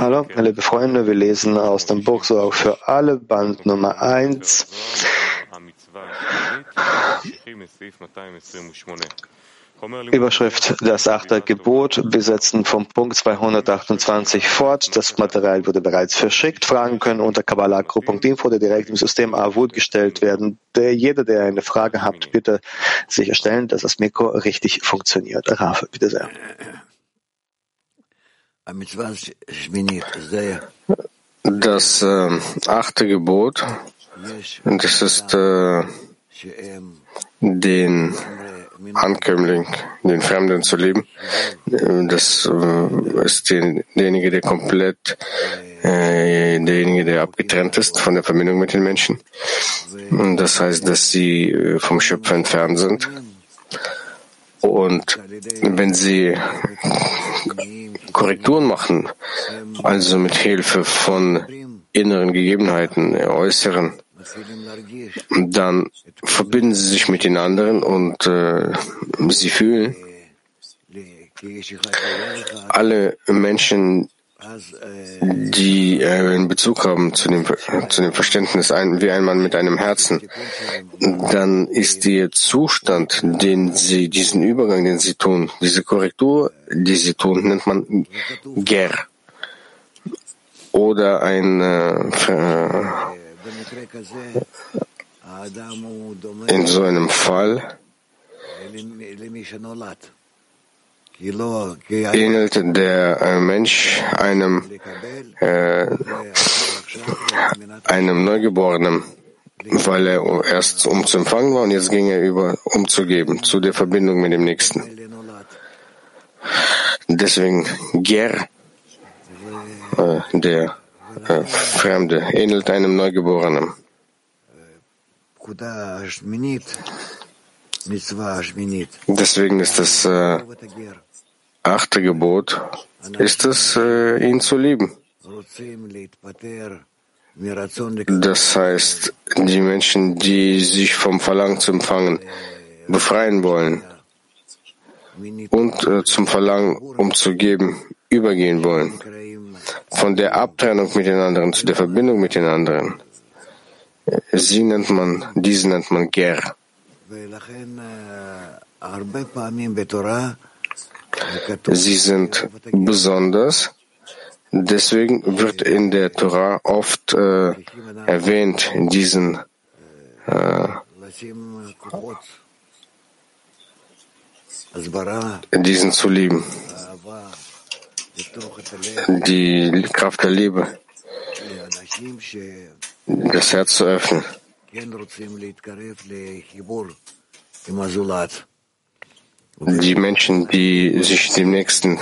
Hallo, liebe Freunde, wir lesen aus dem Buch Sorg für alle, Band Nummer 1. Überschrift Das achte Gebot. Wir setzen vom Punkt 228 fort. Das Material wurde bereits verschickt. Fragen können unter kabbalah.info oder direkt im System AWUD gestellt werden. Der, jeder, der eine Frage hat, bitte sicherstellen, dass das Mikro richtig funktioniert. Rafa, bitte sehr. Das äh, achte Gebot, das ist äh, den Ankömmling, den Fremden zu lieben. Das äh, ist den, derjenige, der komplett, äh, derjenige, der abgetrennt ist von der Verbindung mit den Menschen. Und das heißt, dass sie äh, vom Schöpfer entfernt sind. Und wenn sie Korrekturen machen, also mit Hilfe von inneren Gegebenheiten, äußeren, dann verbinden sie sich mit den anderen und äh, sie fühlen, alle Menschen, die äh, einen Bezug haben zu dem, zu dem Verständnis, ein, wie ein Mann mit einem Herzen, dann ist der Zustand, den sie, diesen Übergang, den sie tun, diese Korrektur, die sie tun, nennt man Ger. Oder ein äh, in so einem Fall ähnelt der äh, Mensch einem, äh, einem Neugeborenen, weil er erst um zu empfangen war und jetzt ging er über, um zu zu der Verbindung mit dem Nächsten. Deswegen Ger, äh, der äh, Fremde, ähnelt einem Neugeborenen. Deswegen ist das äh, achte Gebot, ist es, äh, ihn zu lieben. Das heißt, die Menschen, die sich vom Verlangen zu empfangen befreien wollen und äh, zum Verlangen, um zu geben, übergehen wollen. Von der Abtrennung mit den anderen zu der Verbindung mit den anderen. Sie nennt man, diese nennt man Ger. Sie sind besonders. Deswegen wird in der Torah oft äh, erwähnt, diesen äh, diesen zu lieben. Die Kraft der Liebe, das Herz zu öffnen. Die Menschen, die sich dem Nächsten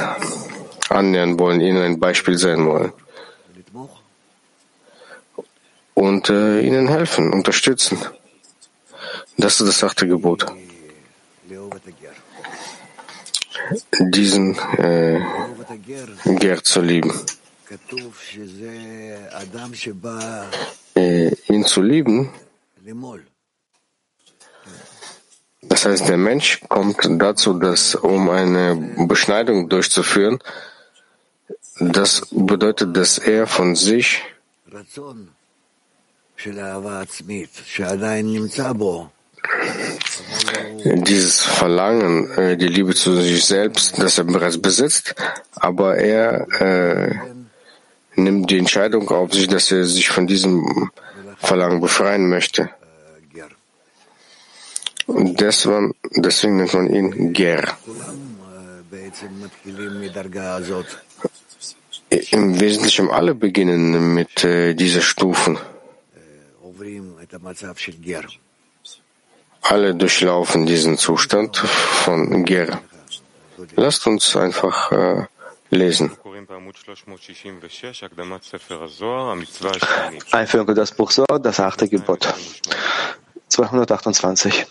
annähern wollen, ihnen ein Beispiel sein wollen. Und äh, ihnen helfen, unterstützen. Das ist das achte Gebot. Diesen äh, Ger zu lieben. Äh, ihn zu lieben das heißt, der Mensch kommt dazu, dass um eine Beschneidung durchzuführen, das bedeutet, dass er von sich dieses Verlangen, äh, die Liebe zu sich selbst, das er bereits besitzt, aber er äh, nimmt die Entscheidung auf sich, dass er sich von diesem Verlangen befreien möchte. Deswegen, deswegen nennt man ihn Ger. Im Wesentlichen alle beginnen mit äh, dieser Stufen. Alle durchlaufen diesen Zustand von Ger. Lasst uns einfach äh, lesen. Einführung in das Buch Sohr, das achte Gebot. 228.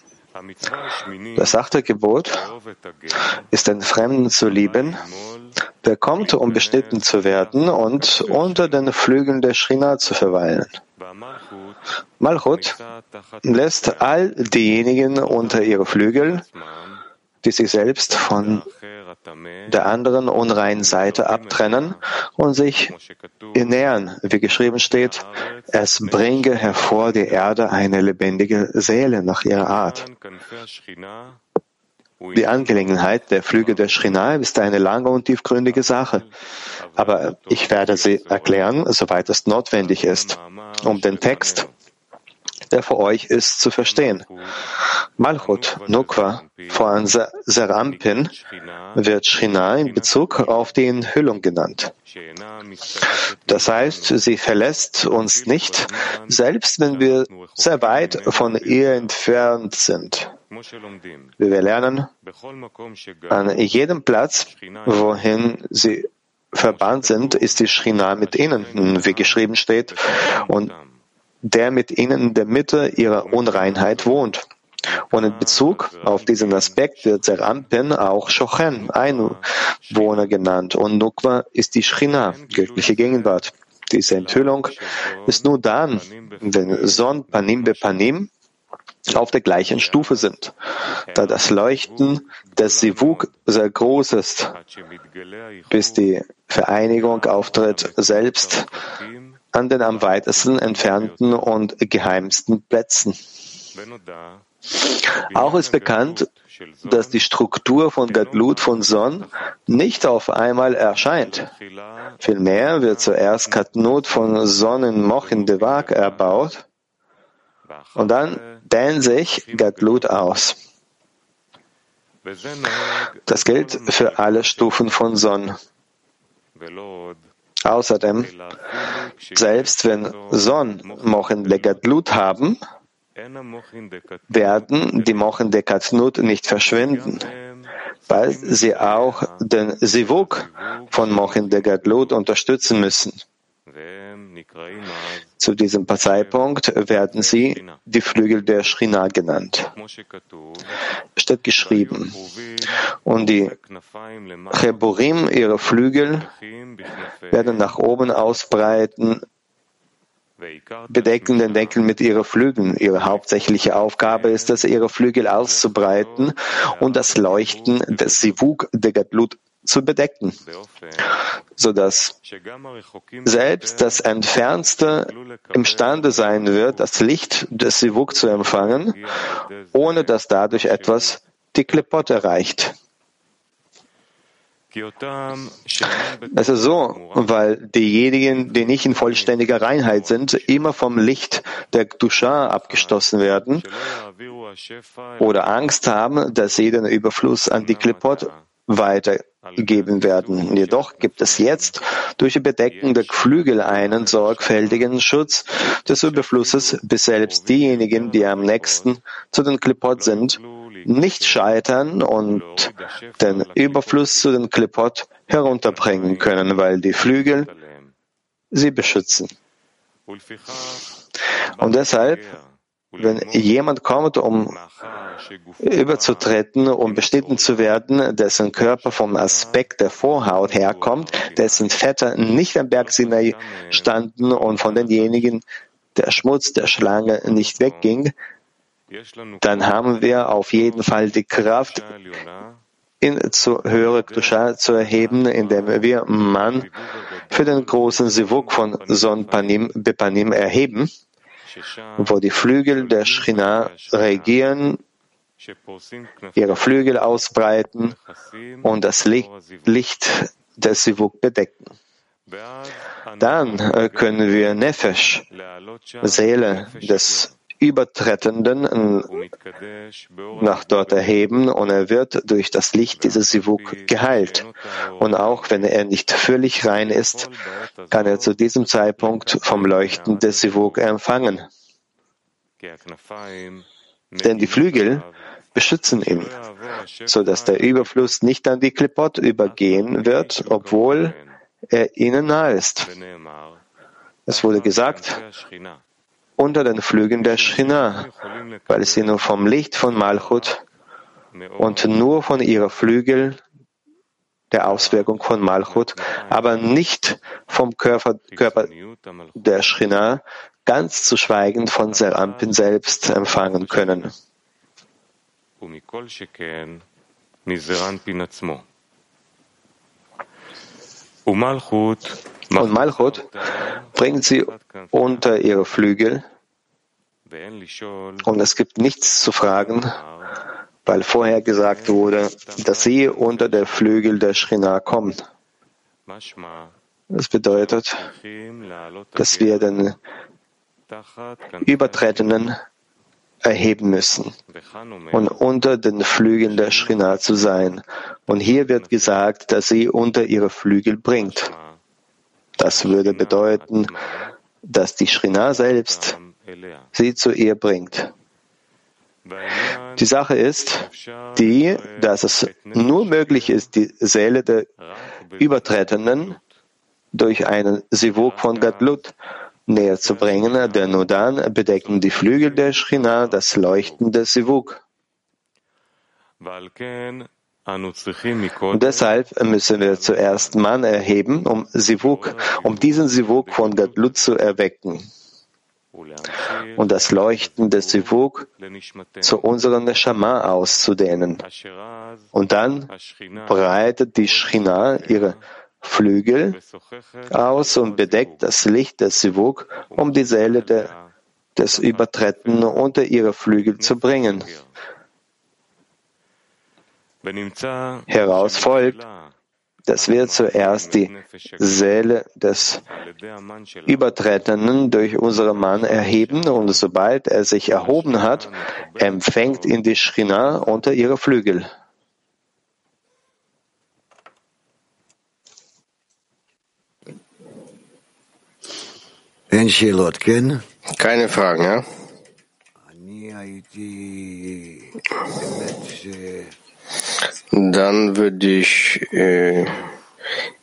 Das achte Gebot ist den Fremden zu lieben, der kommt, um beschnitten zu werden und unter den Flügeln der Shrina zu verweilen. Malchut lässt all diejenigen unter ihre Flügel, die sich selbst von der anderen unreinen Seite abtrennen und sich ihr nähern, wie geschrieben steht, es bringe hervor die Erde eine lebendige Seele nach ihrer Art. Die Angelegenheit der Flüge der Shrina ist eine lange und tiefgründige Sache. Aber ich werde sie erklären, soweit es notwendig ist, um den Text der für euch ist, zu verstehen. Malchut, Nukwa, von Serampin wird Shrina in Bezug auf die Enthüllung genannt. Das heißt, sie verlässt uns nicht, selbst wenn wir sehr weit von ihr entfernt sind. Wie wir lernen, an jedem Platz, wohin sie verbannt sind, ist die Shrina mit ihnen, wie geschrieben steht, und der mit ihnen in der Mitte ihrer Unreinheit wohnt. Und in Bezug auf diesen Aspekt wird Serampin auch Shochen, Einwohner genannt, und Nukwa ist die Shrina, göttliche Gegenwart. Diese Enthüllung ist nur dann, wenn Son Panim be Panim auf der gleichen Stufe sind, da das Leuchten des Sivuk sehr groß ist, bis die Vereinigung auftritt, selbst an den am weitesten entfernten und geheimsten Plätzen. Auch ist bekannt, dass die Struktur von Gadlut von Son nicht auf einmal erscheint. Vielmehr wird zuerst Katnut von Son in Mochin Devak erbaut und dann dehnt sich Gadlut aus. Das gilt für alle Stufen von Son. Außerdem, selbst wenn Son Mochen Legadlut haben, werden die Mochen de Katnut nicht verschwinden, weil sie auch den Sivuk von Mochen de Gadlut unterstützen müssen. Zu diesem Zeitpunkt werden sie die Flügel der Shrina genannt. Steht geschrieben. Und die Cheburim, ihre Flügel, werden nach oben ausbreiten, bedecken den Deckel mit ihren Flügeln. Ihre hauptsächliche Aufgabe ist es, ihre Flügel auszubreiten und das Leuchten des Sivuk der Gadlut zu bedecken, sodass selbst das Entfernste imstande sein wird, das Licht des Sivuk zu empfangen, ohne dass dadurch etwas die Klippot erreicht. Es ist so, weil diejenigen, die nicht in vollständiger Reinheit sind, immer vom Licht der Dusha abgestoßen werden oder Angst haben, dass sie den Überfluss an die Klippot weitergeben werden. Jedoch gibt es jetzt durch die Bedeckung der Flügel einen sorgfältigen Schutz des Überflusses, bis selbst diejenigen, die am nächsten zu den Klippot sind, nicht scheitern und den Überfluss zu den Klippot herunterbringen können, weil die Flügel sie beschützen. Und deshalb, wenn jemand kommt, um überzutreten, um beschnitten zu werden, dessen Körper vom Aspekt der Vorhaut herkommt, dessen Väter nicht am Berg Sinai standen und von denjenigen der Schmutz der Schlange nicht wegging, dann haben wir auf jeden Fall die Kraft, in zu höhere Kusha zu erheben, indem wir Mann für den großen Sivuk von Son Panim Bepanim erheben, wo die Flügel der Shrina regieren, ihre Flügel ausbreiten und das Licht des Sivuk bedecken. Dann äh, können wir Nefesh, Seele des Übertretenden nach dort erheben und er wird durch das Licht dieses Sivuk geheilt. Und auch wenn er nicht völlig rein ist, kann er zu diesem Zeitpunkt vom Leuchten des Sivuk empfangen. Denn die Flügel beschützen ihn, so dass der Überfluss nicht an die Klippot übergehen wird, obwohl er ihnen nahe ist. Es wurde gesagt, unter den Flügen der Shina, weil sie nur vom Licht von Malchut und nur von ihrer Flügel der Auswirkung von Malchut, aber nicht vom Körper, Körper der Shina, ganz zu schweigen von Serampin selbst empfangen können. Und Malchut bringt sie unter ihre Flügel. Und es gibt nichts zu fragen, weil vorher gesagt wurde, dass sie unter der Flügel der Shrina kommen. Das bedeutet, dass wir den Übertretenden erheben müssen und unter den Flügeln der Shrina zu sein. Und hier wird gesagt, dass sie unter ihre Flügel bringt. Das würde bedeuten, dass die Shrina selbst sie zu ihr bringt. Die Sache ist die, dass es nur möglich ist, die Seele der Übertretenden durch einen Sivuk von Gadlut näher zu bringen, denn nur dann bedecken die Flügel der Schchina das Leuchten des Sivuk. Und deshalb müssen wir zuerst Mann erheben, um Sivuk, um diesen Sivuk von Gadlut zu erwecken und das Leuchten des Sivuk zu unserem Neshama auszudehnen. Und dann breitet die Shrina ihre Flügel aus und bedeckt das Licht des Sivuk, um die Seele der, des Übertretenen unter ihre Flügel zu bringen. Heraus folgt, dass wir zuerst die Seele des Übertretenden durch unseren Mann erheben und sobald er sich erhoben hat, empfängt ihn die Shrina unter ihre Flügel. Keine Fragen, ja? Dann würde ich äh,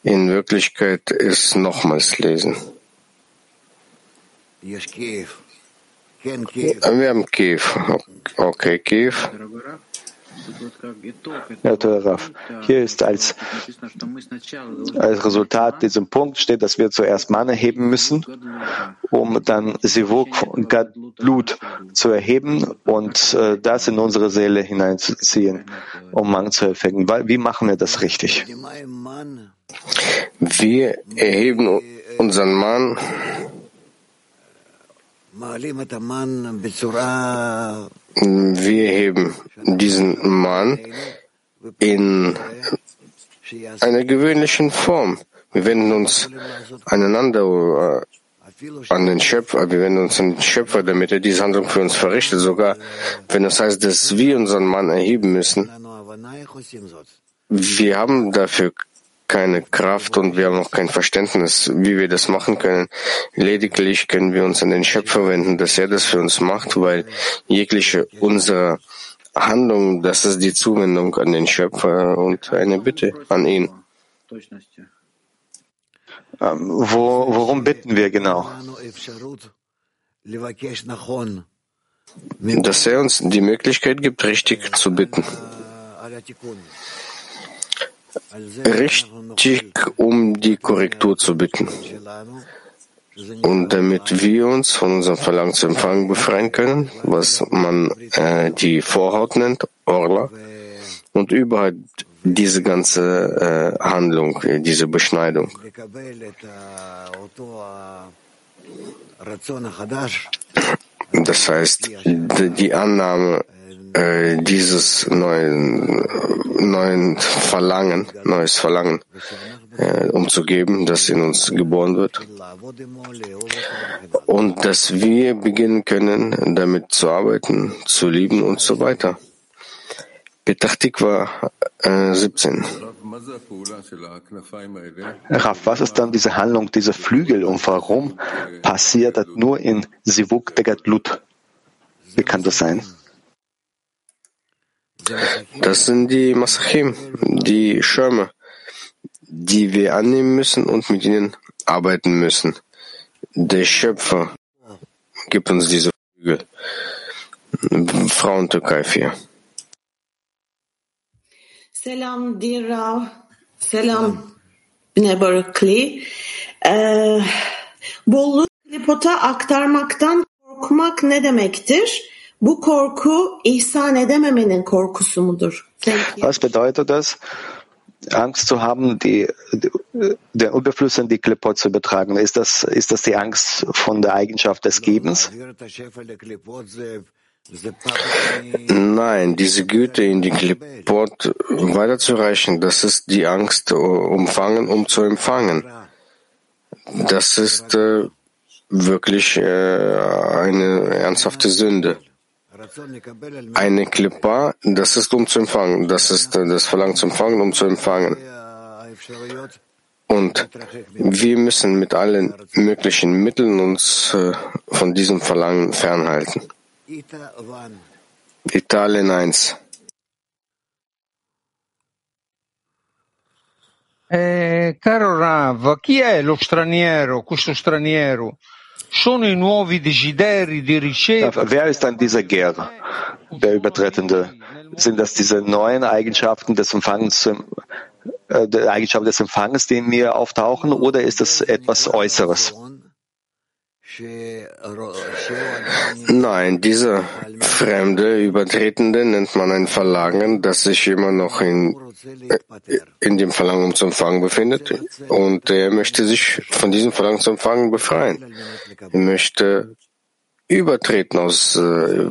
in Wirklichkeit es nochmals lesen. Wir haben Kiew. Okay, Kiew. Ja, Raff. Hier ist als, als Resultat diesem Punkt steht, dass wir zuerst Mann erheben müssen, um dann Sivuk Gadlut zu erheben und äh, das in unsere Seele hineinzuziehen, um Mann zu erwecken. Wie machen wir das richtig? Wir erheben unseren Mann wir heben diesen Mann in einer gewöhnlichen Form. Wir wenden uns aneinander äh, an den Schöpfer, wir wenden uns an den Schöpfer, damit er diese Handlung für uns verrichtet, sogar wenn das heißt, dass wir unseren Mann erheben müssen. Wir haben dafür keine Kraft und wir haben auch kein Verständnis, wie wir das machen können. Lediglich können wir uns an den Schöpfer wenden, dass er das für uns macht, weil jegliche unserer Handlung, das ist die Zuwendung an den Schöpfer und eine Bitte an ihn. Ähm, wo, worum bitten wir genau? Dass er uns die Möglichkeit gibt, richtig zu bitten richtig um die Korrektur zu bitten. Und damit wir uns von unserem Verlangen zu empfangen befreien können, was man äh, die Vorhaut nennt, Orla, und überhaupt diese ganze äh, Handlung, diese Beschneidung. Das heißt, die Annahme äh, dieses neuen, neuen Verlangen, neues Verlangen äh, umzugeben, das in uns geboren wird. Und dass wir beginnen können, damit zu arbeiten, zu lieben und so weiter. Petachtikwa äh, 17. Raff, was ist dann diese Handlung, diese Flügel und warum passiert das nur in Sivuk Degatlut? Wie kann das sein? Das sind die Masachim, die Schirme, die wir annehmen müssen und mit ihnen arbeiten müssen. Der Schöpfer gibt uns diese Flügel. Frauen Türkei 4. Selam Dira. Selam Bine Berkeley. Ee, bolluk klipota aktarmaktan korkmak ne demektir? Bu korku ihsan edememenin korkusu mudur? Was bedeutet das? Angst zu haben, die, die, den Überfluss in die Klippot zu übertragen. Ist das, ist das die Angst von der Eigenschaft des Gebens? Nein, diese Güte in die Klippot weiterzureichen, das ist die Angst, umfangen, um zu empfangen. Das ist äh, wirklich äh, eine ernsthafte Sünde. Eine Klippa, das ist um zu empfangen. Das ist das Verlangen zu empfangen, um zu empfangen. Und wir müssen mit allen möglichen Mitteln uns äh, von diesem Verlangen fernhalten. Italien 1. Eh, caro Rav, chi è lo straniero, questo straniero? Wer ist dann dieser Ger, der Übertretende? Sind das diese neuen Eigenschaften des Empfangens, äh, der Eigenschaften des Empfangens, die in mir auftauchen, oder ist es etwas Äußeres? Nein, diese fremde Übertretende nennt man ein Verlangen, das sich immer noch in, äh, in dem Verlangen zum Empfangen befindet. Und er möchte sich von diesem Verlangen zum Empfangen befreien. Er möchte übertreten aus äh,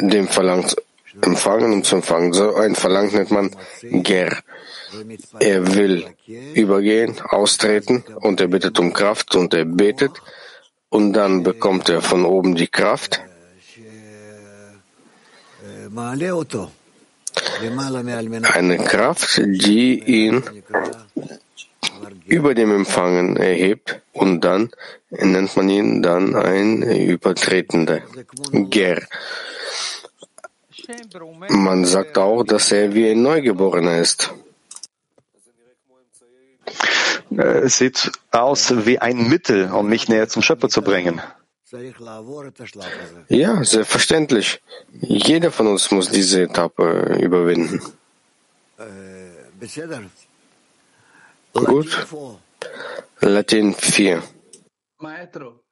dem Verlangen empfangen und zu empfangen. So ein Verlangen nennt man Ger. Er will übergehen, austreten und er bittet um Kraft und er betet und dann bekommt er von oben die Kraft. Eine Kraft, die ihn über dem Empfangen erhebt und dann nennt man ihn dann ein Übertretender, Ger. Man sagt auch, dass er wie ein Neugeborener ist. Äh, es sieht aus wie ein Mittel, um mich näher zum Schöpfer zu bringen. Ja, selbstverständlich. Jeder von uns muss diese Etappe überwinden. Gut. Latin 4. Maestro,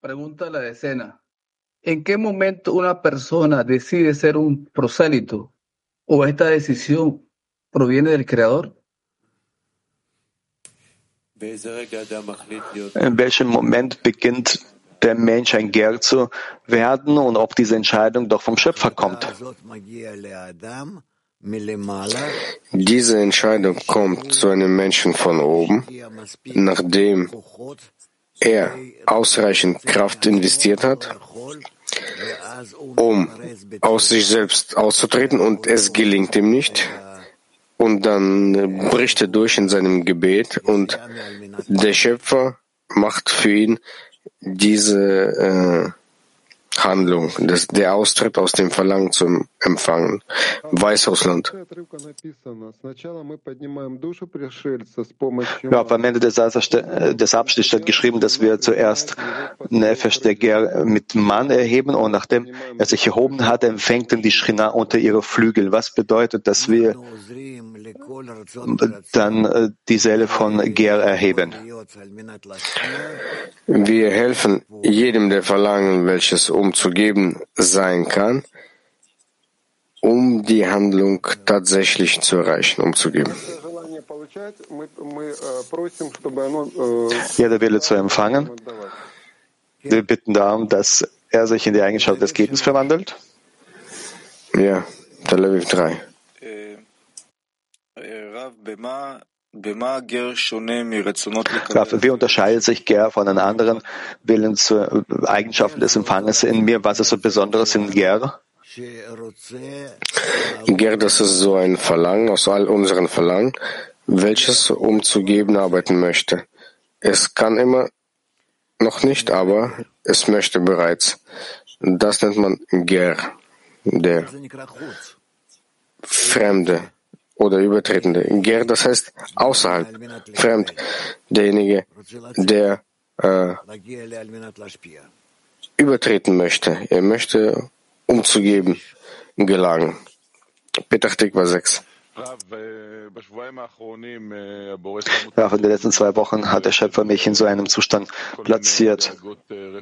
pregunta la decena. ¿En qué momento una persona decide ser un prosélito o esta decisión proviene del Creador? In welchem Moment beginnt der Mensch ein Ger zu werden und ob diese Entscheidung doch vom Schöpfer kommt? Diese Entscheidung kommt zu einem Menschen von oben, nachdem er ausreichend Kraft investiert hat, um aus sich selbst auszutreten und es gelingt ihm nicht. Und dann bricht er durch in seinem Gebet und der Schöpfer macht für ihn diese äh, Handlung, das, der Austritt aus dem Verlangen zum Empfangen. Weißrussland. Ja, am Ende des, des Abschnitts steht geschrieben, dass wir zuerst Nefesh der mit Mann erheben und nachdem er sich erhoben hat, empfängt dann die Schrina unter ihre Flügel. Was bedeutet, dass wir dann äh, die Seele von Ger erheben? Wir helfen jedem der Verlangen, welches umzugeben sein kann, um die Handlung tatsächlich zu erreichen, umzugeben. Jeder Wille zu empfangen. Wir bitten darum, dass er sich in die Eigenschaft des Gebens verwandelt. Ja, Tel Aviv 3. Wie unterscheidet sich Ger von den anderen Willen zu Eigenschaften des Empfanges in mir? Was ist so Besonderes in Ger? Ger, das ist so ein Verlangen aus all unseren Verlangen, welches umzugeben arbeiten möchte. Es kann immer noch nicht, aber es möchte bereits. Das nennt man Ger, der Fremde oder Übertretende. Ger, das heißt außerhalb, fremd, derjenige, der äh, übertreten möchte. Er möchte umzugeben gelangen. Petach Tikva 6. In den letzten zwei Wochen hat der Schöpfer mich in so einem Zustand platziert,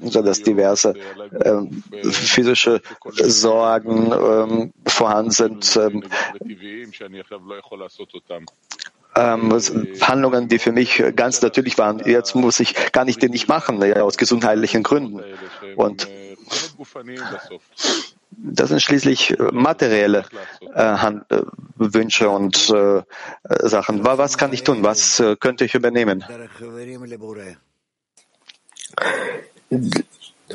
sodass diverse äh, physische Sorgen äh, vorhanden sind. Ähm, ähm, Handlungen, die für mich ganz natürlich waren. Jetzt muss ich, kann ich die nicht machen, aus gesundheitlichen Gründen. Und das sind schließlich äh, materielle äh, äh, Wünsche und äh, Sachen. Was kann ich tun? Was äh, könnte ich übernehmen?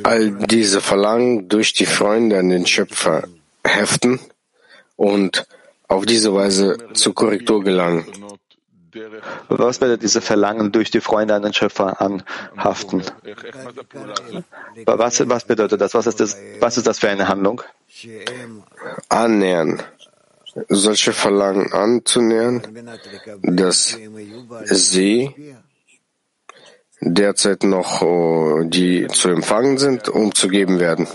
All diese Verlangen durch die Freunde an den Schöpfer heften und auf diese Weise zur Korrektur gelangen. Was bedeutet diese Verlangen durch die Freunde an den Schöpfer anhaften? Was, was bedeutet das? Was ist das? Was ist das für eine Handlung? Annähern. Solche Verlangen anzunähern, dass sie derzeit noch oh, die zu empfangen sind, umzugeben werden.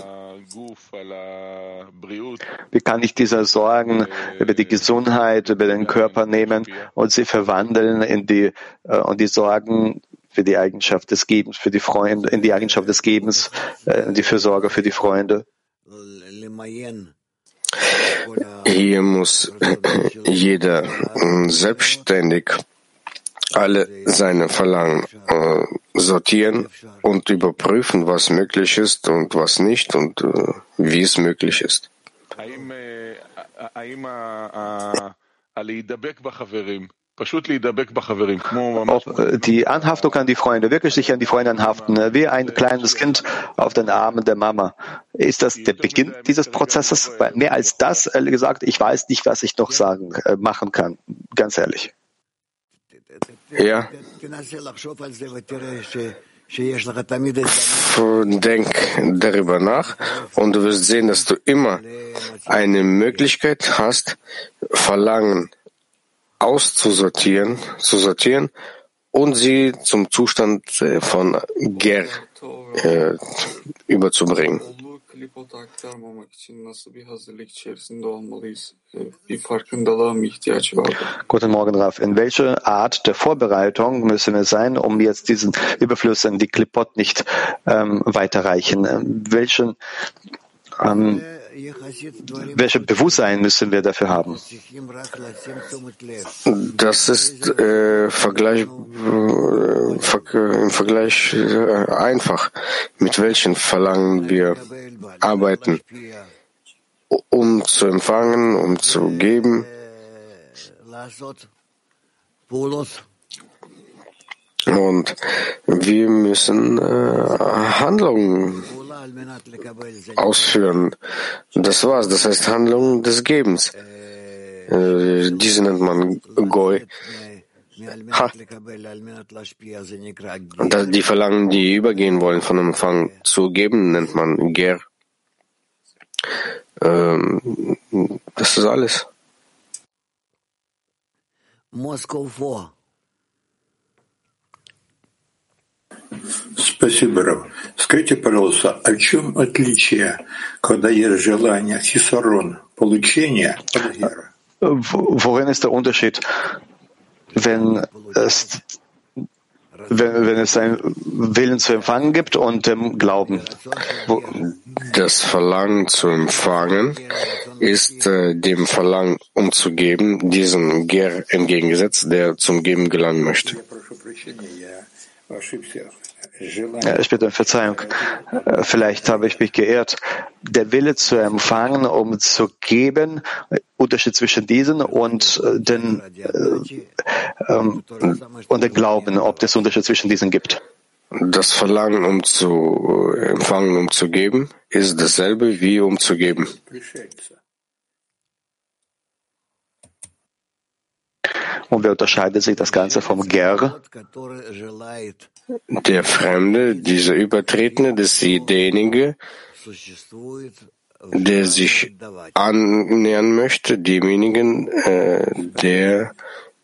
Wie kann ich diese Sorgen über die Gesundheit, über den Körper nehmen und sie verwandeln in die, äh, und die Sorgen für die Eigenschaft des Gebens, für die Freunde, in die Eigenschaft des Gebens, äh, die Fürsorge für die Freunde? Hier muss jeder selbstständig alle seine Verlangen äh, sortieren und überprüfen, was möglich ist und was nicht und äh, wie es möglich ist. Ob die Anhaftung an die Freunde, wirklich sich an die Freunde anhaften, äh, wie ein kleines Kind auf den Armen der Mama. Ist das der Beginn dieses Prozesses? Weil mehr als das, ehrlich gesagt, ich weiß nicht, was ich noch sagen, äh, machen kann. Ganz ehrlich. Ja. Denk darüber nach und du wirst sehen, dass du immer eine Möglichkeit hast, Verlangen auszusortieren, zu sortieren und sie zum Zustand äh, von Ger äh, überzubringen. Klipot'a aktarmamak için nasıl bir hazırlık içerisinde olmalıyız? Bir farkındalığa mı ihtiyaç vardır? Guten Morgen, Raf. In welche Art der Vorbereitung müssen wir sein, um jetzt diesen Überfluss in die Klipot nicht ähm, weiterreichen? Welchen ähm, welches Bewusstsein müssen wir dafür haben? Das ist äh, Vergleich, äh, im Vergleich äh, einfach, mit welchen Verlangen wir arbeiten, um zu empfangen, um zu geben. Und wir müssen äh, Handlungen ausführen. Das war's. Das heißt Handlung des Gebens. Äh, diese nennt man Goy. Ha. Und die Verlangen, die übergehen wollen von Empfang zu geben, nennt man Ger. Ähm, das ist alles. Moskau vor. Спасибо, Рав. Скажите, пожалуйста, о чем отличие, когда есть желание хисарон, получения от гера? Worin ist der Unterschied, wenn es, wenn, wenn es einen Willen zu empfangen gibt und dem Glauben? Wo das Verlangen zu empfangen ist äh, dem Verlangen umzugeben, diesen Ger entgegengesetzt, der zum Geben gelangen möchte. Ich bitte um Verzeihung. Äh, vielleicht habe ich mich geirrt. Der Wille zu empfangen, um zu geben, Unterschied zwischen diesen und äh, den, äh, ähm, und den Glauben, ob es Unterschied zwischen diesen gibt. Das Verlangen, um zu empfangen, um zu geben, ist dasselbe wie um zu geben. Und wie unterscheidet sich das Ganze vom Ger? Der Fremde, dieser Übertretende, das ist derjenige, der sich annähern möchte, demjenigen, äh, der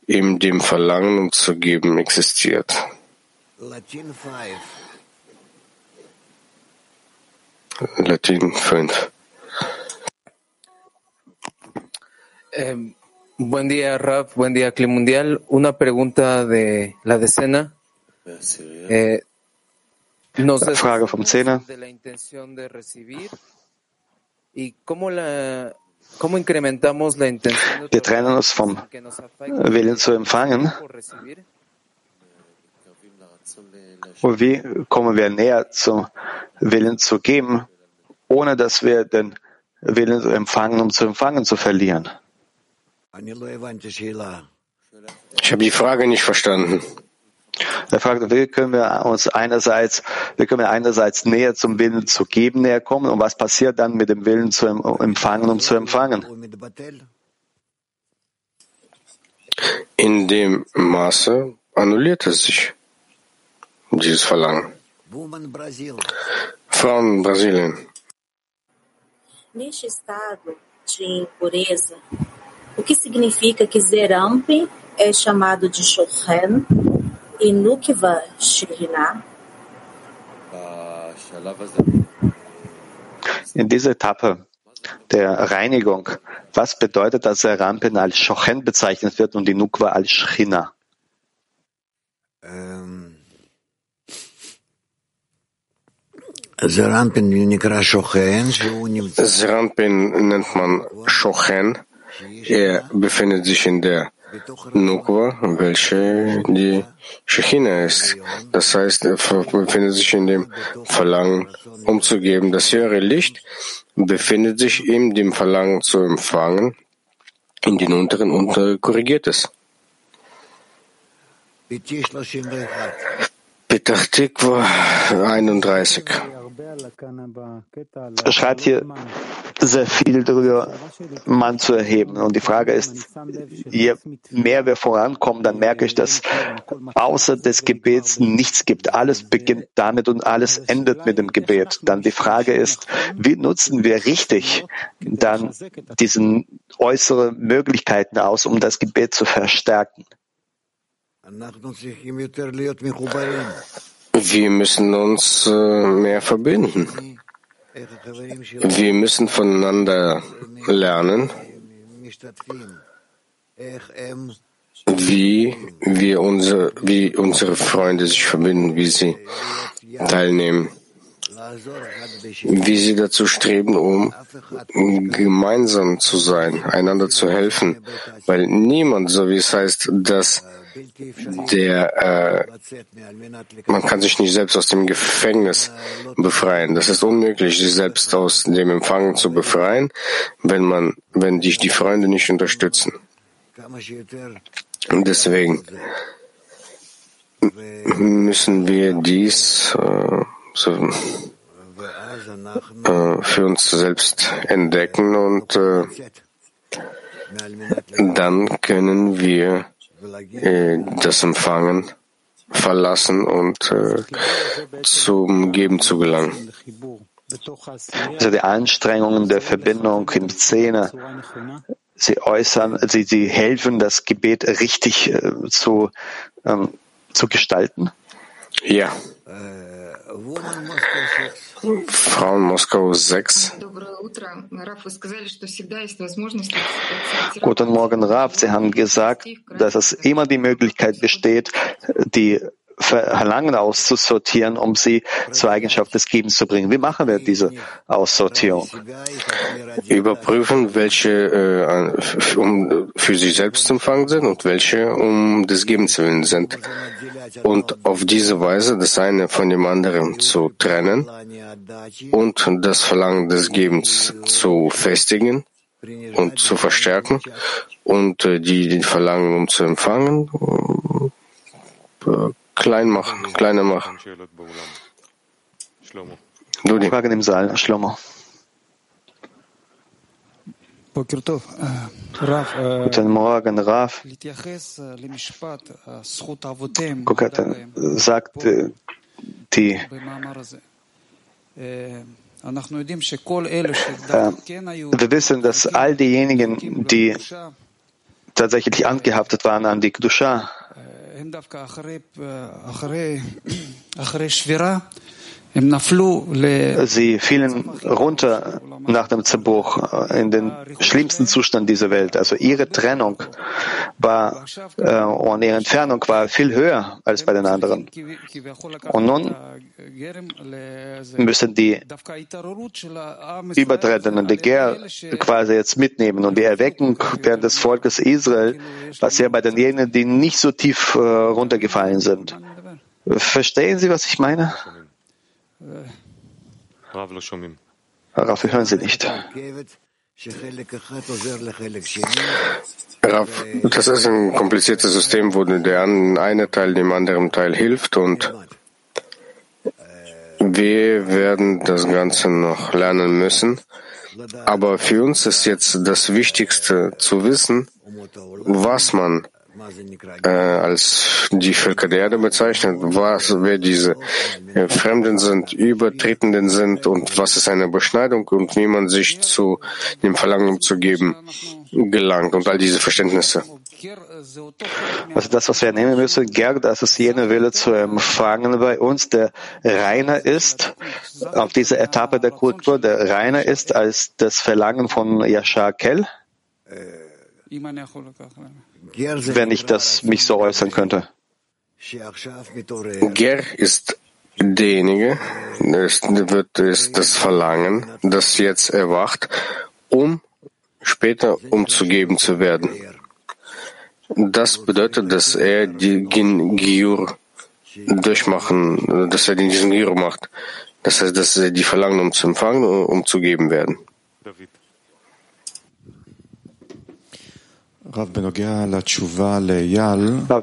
in dem Verlangen um zu geben existiert. Latin 5. Ähm, Buen día, Raf. Buen día, Clima Mundial. Una pregunta de la decena. Eh, nos Frage vom Zehner. de la intención de recibir y cómo la cómo incrementamos la intención de Wir trennen uns vom Willen zu empfangen. Und wie kommen wir näher zum Willen zu geben, ohne dass wir den Willen empfangen, um zu empfangen, zu verlieren? Ich habe die Frage nicht verstanden. Er fragt, wie können wir uns einerseits, wie können wir einerseits näher zum Willen zu geben näher kommen und was passiert dann mit dem Willen zu em- empfangen, um zu empfangen? In dem Maße annulliert es sich, dieses Verlangen. Frauen Brasilien. Neste estado de impureza, o que significa que Zerampi é chamado de Shochen e Nukva Shekhinah? In dieser Etappe der Reinigung, was bedeutet, dass der Rampen als Schochen bezeichnet wird und die Nukwa als Schchina? Serampin nennt man Shochen. Er befindet sich in der Nukwa, welche die Shechina ist. Das heißt, er befindet sich in dem Verlangen, umzugeben. Das höhere Licht befindet sich in dem Verlangen zu empfangen, in den unteren und korrigiert es. Petach Tikva 31. Schreibt hier sehr viel darüber, Mann zu erheben. Und die Frage ist, je mehr wir vorankommen, dann merke ich, dass außer des Gebets nichts gibt. Alles beginnt damit und alles endet mit dem Gebet. Dann die Frage ist, wie nutzen wir richtig dann diese äußere Möglichkeiten aus, um das Gebet zu verstärken? Wir müssen uns äh, mehr verbinden. Wir müssen voneinander lernen, wie wir unsere, wie unsere Freunde sich verbinden, wie sie teilnehmen, wie sie dazu streben, um gemeinsam zu sein, einander zu helfen, weil niemand, so wie es heißt, dass der, äh, man kann sich nicht selbst aus dem Gefängnis befreien. Das ist unmöglich, sich selbst aus dem Empfangen zu befreien, wenn man, wenn dich die Freunde nicht unterstützen. Und deswegen müssen wir dies äh, so, äh, für uns selbst entdecken und äh, dann können wir das Empfangen verlassen und äh, zum Geben zu gelangen. Also die Anstrengungen der Verbindung in Szene, sie äußern, sie, sie helfen, das Gebet richtig äh, zu, ähm, zu gestalten. Ja. Frauen Moskau 6. Guten Morgen, Rav. Sie haben gesagt, dass es immer die Möglichkeit besteht, die Verlangen auszusortieren, um sie zur Eigenschaft des Gebens zu bringen. Wie machen wir diese Aussortierung? Überprüfen, welche äh, um für sich selbst zu empfangen sind und welche um des Gebens willen sind. Und auf diese Weise das eine von dem anderen zu trennen und das Verlangen des Gebens zu festigen und zu verstärken und äh, die, die Verlangen um zu empfangen äh, klein machen, kleiner machen. Dudi. Fragen im Saal, Shlomo. Guten Morgen, Rav. Guck, sagt äh, die äh, wir wissen, dass all diejenigen, die tatsächlich angehaftet waren an die Kedusha, הם דווקא אחרי, אה, אחרי, אחרי שבירה. Sie fielen runter nach dem Zerbruch in den schlimmsten Zustand dieser Welt. Also ihre Trennung war äh, und ihre Entfernung war viel höher als bei den anderen. Und nun müssen die Übertretenden die Ger quasi jetzt mitnehmen und die Erweckung während des Volkes Israel passiert bei denjenigen, die nicht so tief äh, runtergefallen sind. Verstehen Sie, was ich meine? Raff, wir hören Sie nicht. Raff, das ist ein kompliziertes System, wo der eine Teil dem anderen Teil hilft und wir werden das Ganze noch lernen müssen. Aber für uns ist jetzt das Wichtigste zu wissen, was man äh, als die Völker der Erde bezeichnet, was, wer diese äh, Fremden sind, Übertretenden sind und was ist eine Beschneidung und wie man sich zu dem Verlangen zu geben gelangt und all diese Verständnisse. Also das, was wir nehmen müssen, Ger, das ist jener Wille zu empfangen bei uns, der reiner ist, auf dieser Etappe der Kultur, der reiner ist als das Verlangen von Yashar Kel wenn ich das mich so äußern könnte. Ger ist derjenige, es wird ist das Verlangen, das jetzt erwacht, um später umzugeben zu werden. Das bedeutet, dass er die Giur durchmachen, dass er diesen Giur macht. Das heißt, dass er die Verlangen um zu empfangen und umzugeben werden.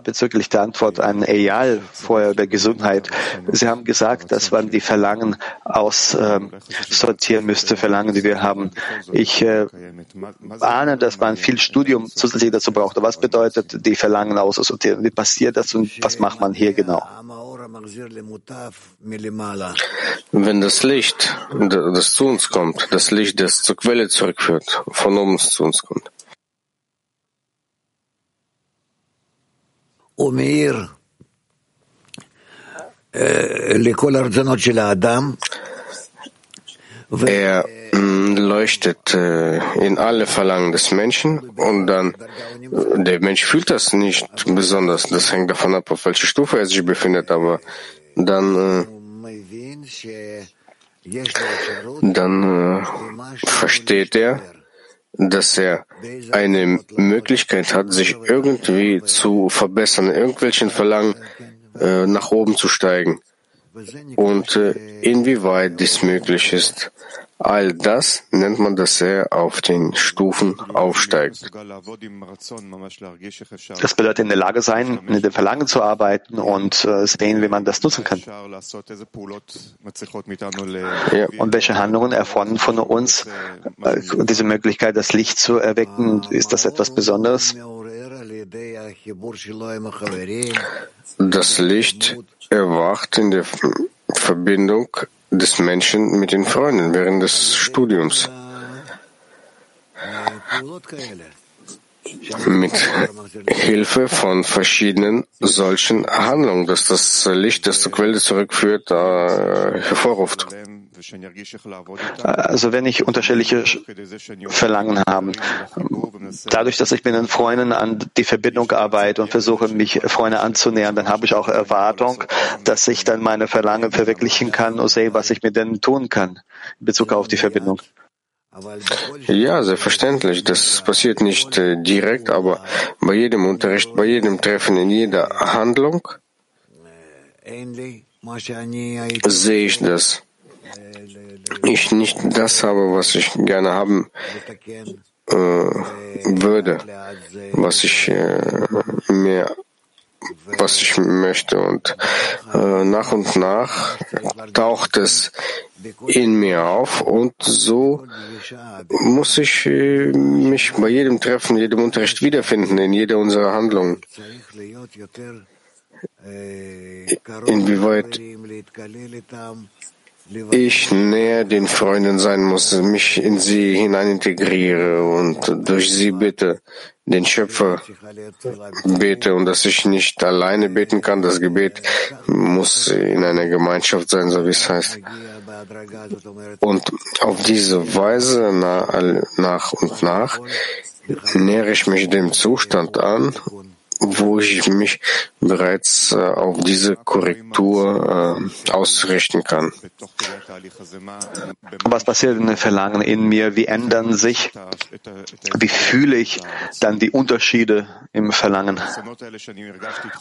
Bezüglich der Antwort an Eyal vorher über Gesundheit. Sie haben gesagt, dass man die Verlangen aussortieren ähm, müsste, Verlangen, die wir haben. Ich äh, ahne, dass man viel Studium zusätzlich dazu braucht. Was bedeutet die Verlangen aussortieren? Wie passiert das und was macht man hier genau? Wenn das Licht, das zu uns kommt, das Licht, das zur Quelle zurückführt, von oben zu uns kommt, er leuchtet in alle Verlangen des Menschen und dann der Mensch fühlt das nicht besonders. Das hängt davon ab, auf welcher Stufe er sich befindet, aber dann dann äh, versteht er, dass er eine Möglichkeit hat, sich irgendwie zu verbessern, irgendwelchen Verlangen äh, nach oben zu steigen und äh, inwieweit dies möglich ist. All das nennt man, dass er auf den Stufen aufsteigt. Das bedeutet in der Lage sein, mit dem Verlangen zu arbeiten und äh, sehen, wie man das nutzen kann. Ja. Und welche Handlungen erfordern von uns äh, diese Möglichkeit, das Licht zu erwecken? Ist das etwas Besonderes? Das Licht erwacht in der Verbindung des Menschen mit den Freunden während des Studiums. Mit Hilfe von verschiedenen solchen Handlungen, dass das Licht, das zur Quelle zurückführt, äh, hervorruft. Also wenn ich unterschiedliche Verlangen habe, dadurch, dass ich mit den Freunden an die Verbindung arbeite und versuche, mich Freunde anzunähern, dann habe ich auch Erwartung, dass ich dann meine Verlangen verwirklichen kann und sehe, was ich mit denen tun kann in Bezug auf die Verbindung. Ja, selbstverständlich. Das passiert nicht äh, direkt, aber bei jedem Unterricht, bei jedem Treffen, in jeder Handlung sehe ich das ich nicht das habe, was ich gerne haben äh, würde, was ich äh, mir was ich möchte. Und äh, nach und nach taucht es in mir auf und so muss ich äh, mich bei jedem Treffen, jedem Unterricht wiederfinden, in jeder unserer Handlungen. Inwieweit ich näher den Freunden sein muss, mich in sie hineinintegriere und durch sie bitte, den Schöpfer bete und dass ich nicht alleine beten kann. Das Gebet muss in einer Gemeinschaft sein, so wie es heißt. Und auf diese Weise nach und nach nähere ich mich dem Zustand an, wo ich mich bereits äh, auf diese Korrektur äh, ausrichten kann. Was passiert in den Verlangen in mir? Wie ändern sich? Wie fühle ich dann die Unterschiede im Verlangen?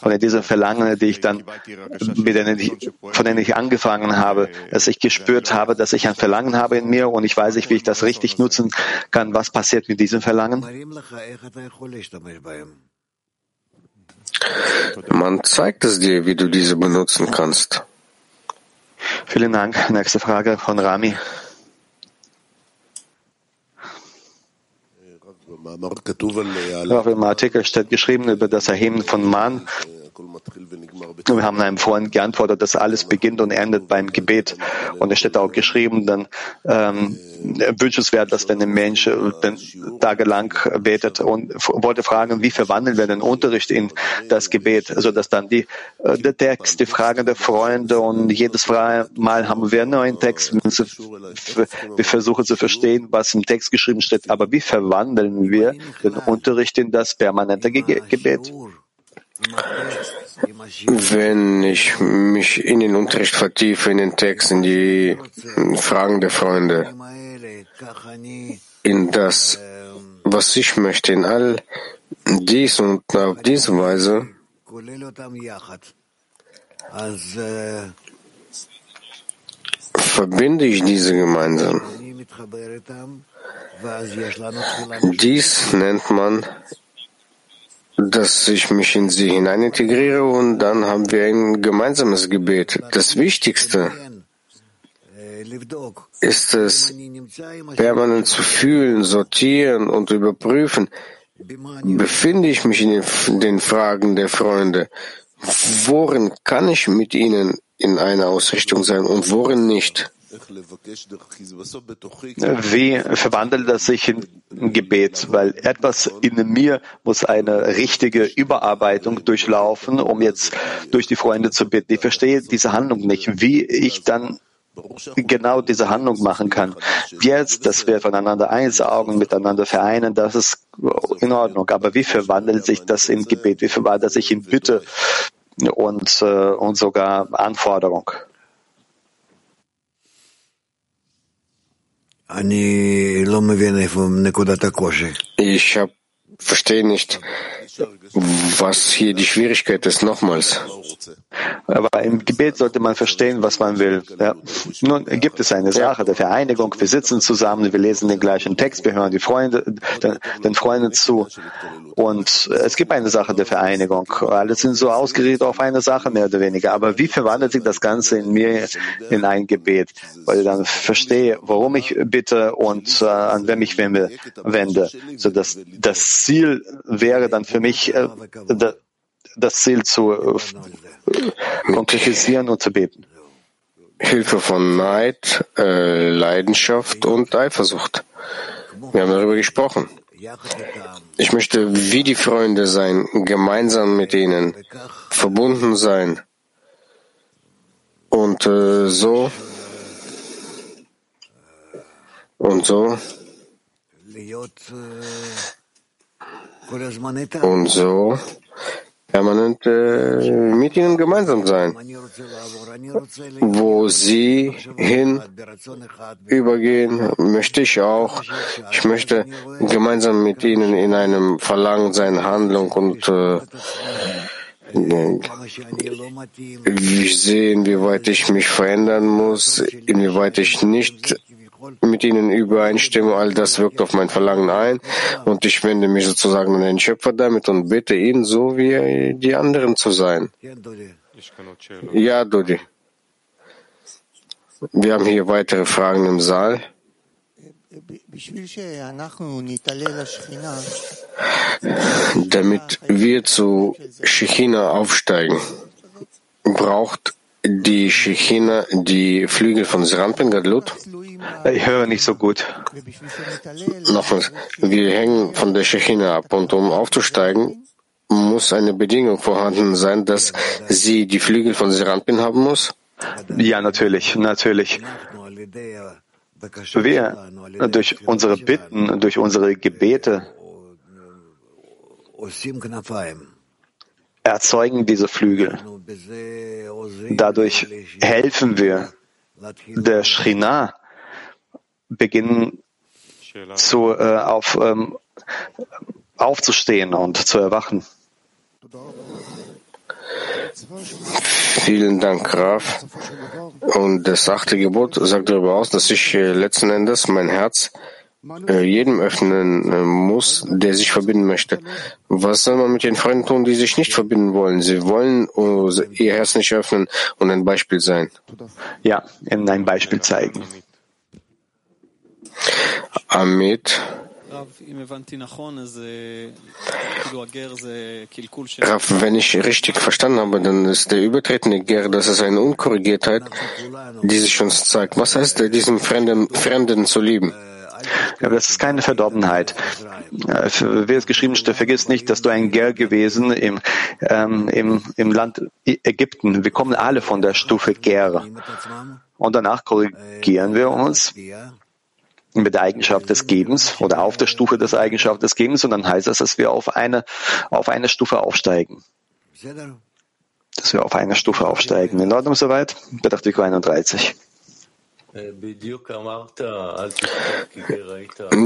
Und in diesen Verlangen, die ich dann, mit denen ich, von denen ich angefangen habe, dass ich gespürt habe, dass ich ein Verlangen habe in mir und ich weiß nicht, wie ich das richtig nutzen kann. Was passiert mit diesem Verlangen? Man zeigt es dir, wie du diese benutzen kannst. Vielen Dank. Nächste Frage von Rami. Auch im Artikel steht geschrieben über das Erheben von Mann wir haben einem Freund geantwortet, dass alles beginnt und endet beim Gebet. Und es steht auch geschrieben, dann ähm, wünschenswert, dass wenn ein Mensch äh, tagelang betet und wollte fragen, wie verwandeln wir den Unterricht in das Gebet, so dass dann die äh, der Text, die Fragen der Freunde und jedes Mal haben wir einen neuen Text. Wir versuchen zu verstehen, was im Text geschrieben steht. Aber wie verwandeln wir den Unterricht in das permanente Gebet? Wenn ich mich in den Unterricht vertiefe, in den Text, in die Fragen der Freunde, in das, was ich möchte, in all dies und auf diese Weise, verbinde ich diese gemeinsam. Dies nennt man dass ich mich in sie hinein integriere und dann haben wir ein gemeinsames Gebet. Das Wichtigste ist es, permanent zu fühlen, sortieren und überprüfen. Befinde ich mich in den Fragen der Freunde? Worin kann ich mit ihnen in einer Ausrichtung sein und worin nicht? Wie verwandelt das sich in Gebet? Weil etwas in mir muss eine richtige Überarbeitung durchlaufen, um jetzt durch die Freunde zu bitten. Ich verstehe diese Handlung nicht, wie ich dann genau diese Handlung machen kann. Jetzt, dass wir voneinander eins Augen miteinander vereinen, das ist in Ordnung. Aber wie verwandelt sich das in Gebet? Wie verwandelt sich in Bitte und, äh, und sogar Anforderung? Ich hab, verstehe nicht, was hier die Schwierigkeit ist. Nochmals. Aber im Gebet sollte man verstehen, was man will. Ja. Nun gibt es eine Sache der Vereinigung. Wir sitzen zusammen, wir lesen den gleichen Text, wir hören die Freunde, den, den Freunden zu. Und es gibt eine Sache der Vereinigung. Alle sind so ausgerichtet auf eine Sache, mehr oder weniger. Aber wie verwandelt sich das Ganze in mir in ein Gebet? Weil ich dann verstehe, warum ich bitte und äh, an wem ich wende. So dass das Ziel wäre dann für mich, äh, das Ziel zu äh, konkretisieren und zu beten. Hilfe von Neid, äh, Leidenschaft und Eifersucht. Wir haben darüber gesprochen. Ich möchte wie die Freunde sein, gemeinsam mit ihnen, verbunden sein. Und äh, so und so und so permanent äh, mit ihnen gemeinsam sein. Wo sie hin übergehen, möchte ich auch. Ich möchte gemeinsam mit ihnen in einem Verlangen sein, Handlung und äh, sehen, wie weit ich mich verändern muss, inwieweit ich nicht mit ihnen übereinstimme, all das wirkt auf mein Verlangen ein und ich wende mich sozusagen an den Schöpfer damit und bitte ihn, so wie die anderen zu sein. Ja, Dodi. Wir haben hier weitere Fragen im Saal. Damit wir zu Shechina aufsteigen, braucht die Shechina die Flügel von Serampin Gadlut? Ich höre nicht so gut. Nochmals, wir hängen von der Shechina ab und um aufzusteigen, muss eine Bedingung vorhanden sein, dass sie die Flügel von Serampin haben muss? Ja, natürlich, natürlich. Wir durch unsere Bitten, durch unsere Gebete erzeugen diese Flügel. Dadurch helfen wir der Shrina beginnen zu, äh, auf, ähm, aufzustehen und zu erwachen. Vielen Dank, Graf. Und das achte Gebot sagt darüber aus, dass ich äh, letzten Endes mein Herz äh, jedem öffnen äh, muss, der sich verbinden möchte. Was soll man mit den Freunden tun, die sich nicht verbinden wollen? Sie wollen ihr Herz nicht öffnen und ein Beispiel sein. Ja, ihnen ein Beispiel zeigen. Amit. Rav, wenn ich richtig verstanden habe, dann ist der übertretende Ger, das ist eine Unkorrigiertheit, die sich uns zeigt. Was heißt, diesem Fremden, Fremden zu lieben? Aber das ist keine Verdorbenheit. Äh, wie es geschrieben steht, vergiss nicht, dass du ein Ger gewesen im, ähm, im, im Land Ägypten. Wir kommen alle von der Stufe Ger. Und danach korrigieren wir uns mit der Eigenschaft des Gebens oder auf der Stufe des Eigenschaft des Gebens und dann heißt das, dass wir auf eine, auf eine Stufe aufsteigen. Dass wir auf eine Stufe aufsteigen. In Ordnung soweit? Betrachtung 31.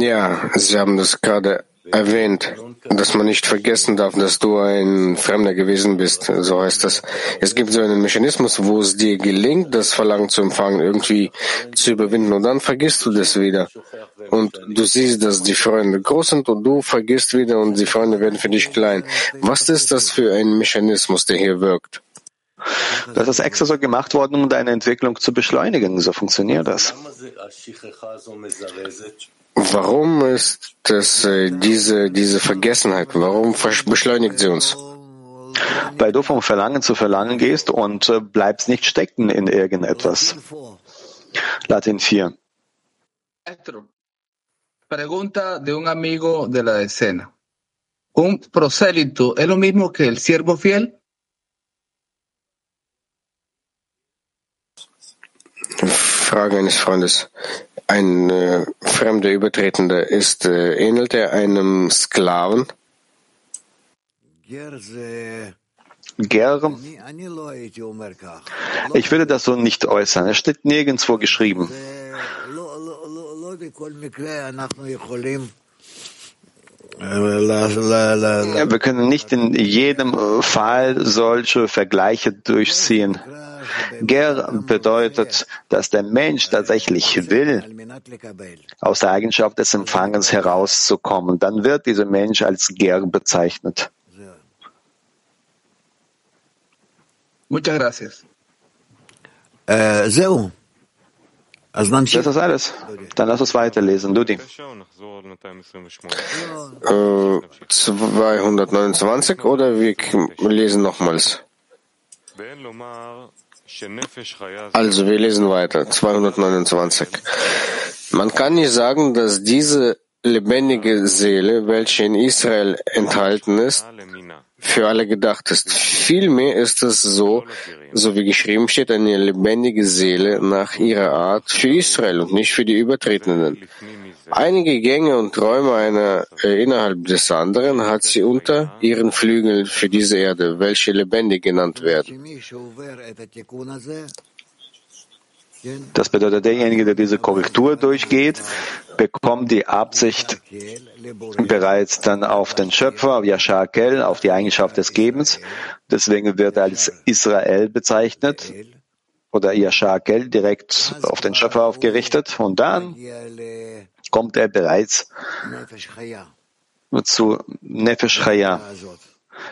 Ja, Sie haben das gerade erwähnt, dass man nicht vergessen darf, dass du ein Fremder gewesen bist. So heißt das. Es gibt so einen Mechanismus, wo es dir gelingt, das Verlangen zu empfangen, irgendwie zu überwinden und dann vergisst du das wieder. Und du siehst, dass die Freunde groß sind und du vergisst wieder und die Freunde werden für dich klein. Was ist das für ein Mechanismus, der hier wirkt? Das ist extra so gemacht worden, um deine Entwicklung zu beschleunigen. So funktioniert das. Warum ist das äh, diese, diese Vergessenheit? Warum beschleunigt sie uns? Weil du vom Verlangen zu Verlangen gehst und äh, bleibst nicht stecken in irgendetwas. Latin 4. Pregunta de un amigo de la decena. ¿Un prosélito es lo mismo que el siervo fiel? Frage eines Freundes. Ein äh, fremder Übertretender ist, äh, ähnelt er einem Sklaven? Ger, ich würde das so nicht äußern. Es steht nirgendwo geschrieben. Wir können nicht in jedem Fall solche Vergleiche durchziehen. Ger bedeutet, dass der Mensch tatsächlich will, aus der Eigenschaft des Empfangens herauszukommen. Dann wird dieser Mensch als Ger bezeichnet. Muchas gracias. Äh, das ist alles. Dann lass uns weiterlesen. Dudi. Äh, 229 oder wir lesen nochmals? Also wir lesen weiter. 229. Man kann nicht sagen, dass diese lebendige Seele, welche in Israel enthalten ist, für alle gedacht ist. Vielmehr ist es so, so wie geschrieben steht, eine lebendige Seele nach ihrer Art für Israel und nicht für die Übertretenden. Einige Gänge und Träume einer äh, innerhalb des anderen hat sie unter ihren Flügeln für diese Erde, welche lebendig genannt werden. Das bedeutet, derjenige, der diese Korrektur durchgeht, bekommt die Absicht bereits dann auf den Schöpfer, auf Yashakel, auf die Eigenschaft des Gebens. Deswegen wird er als Israel bezeichnet oder Yashakel direkt auf den Schöpfer aufgerichtet. Und dann kommt er bereits zu Nefesh Chaya,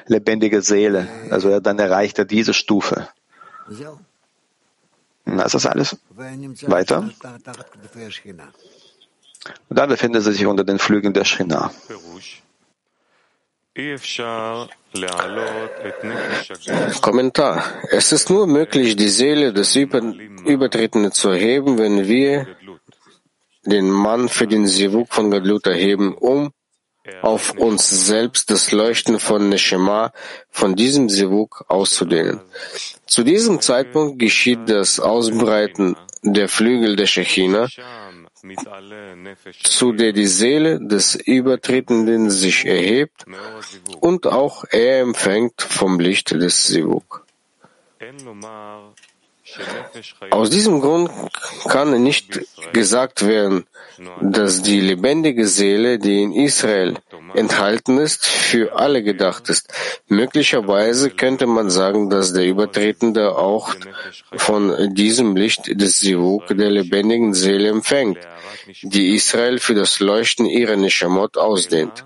lebendige Seele. Also dann erreicht er diese Stufe. Das ist alles. Weiter. Und da befindet er sich unter den Flügeln der Shrina. Kommentar. Es ist nur möglich, die Seele des Übertretenden zu erheben, wenn wir den Mann für den Sivuk von Gadlut erheben, um auf uns selbst das Leuchten von Neshama von diesem Sivuk auszudehnen. Zu diesem Zeitpunkt geschieht das Ausbreiten der Flügel der Shechina, zu der die Seele des Übertretenden sich erhebt und auch er empfängt vom Licht des Sivuk. Aus diesem Grund kann nicht gesagt werden, dass die lebendige Seele, die in Israel enthalten ist, für alle gedacht ist. Möglicherweise könnte man sagen, dass der Übertretende auch von diesem Licht des Sivuk der lebendigen Seele empfängt, die Israel für das Leuchten ihrer Neshamot ausdehnt.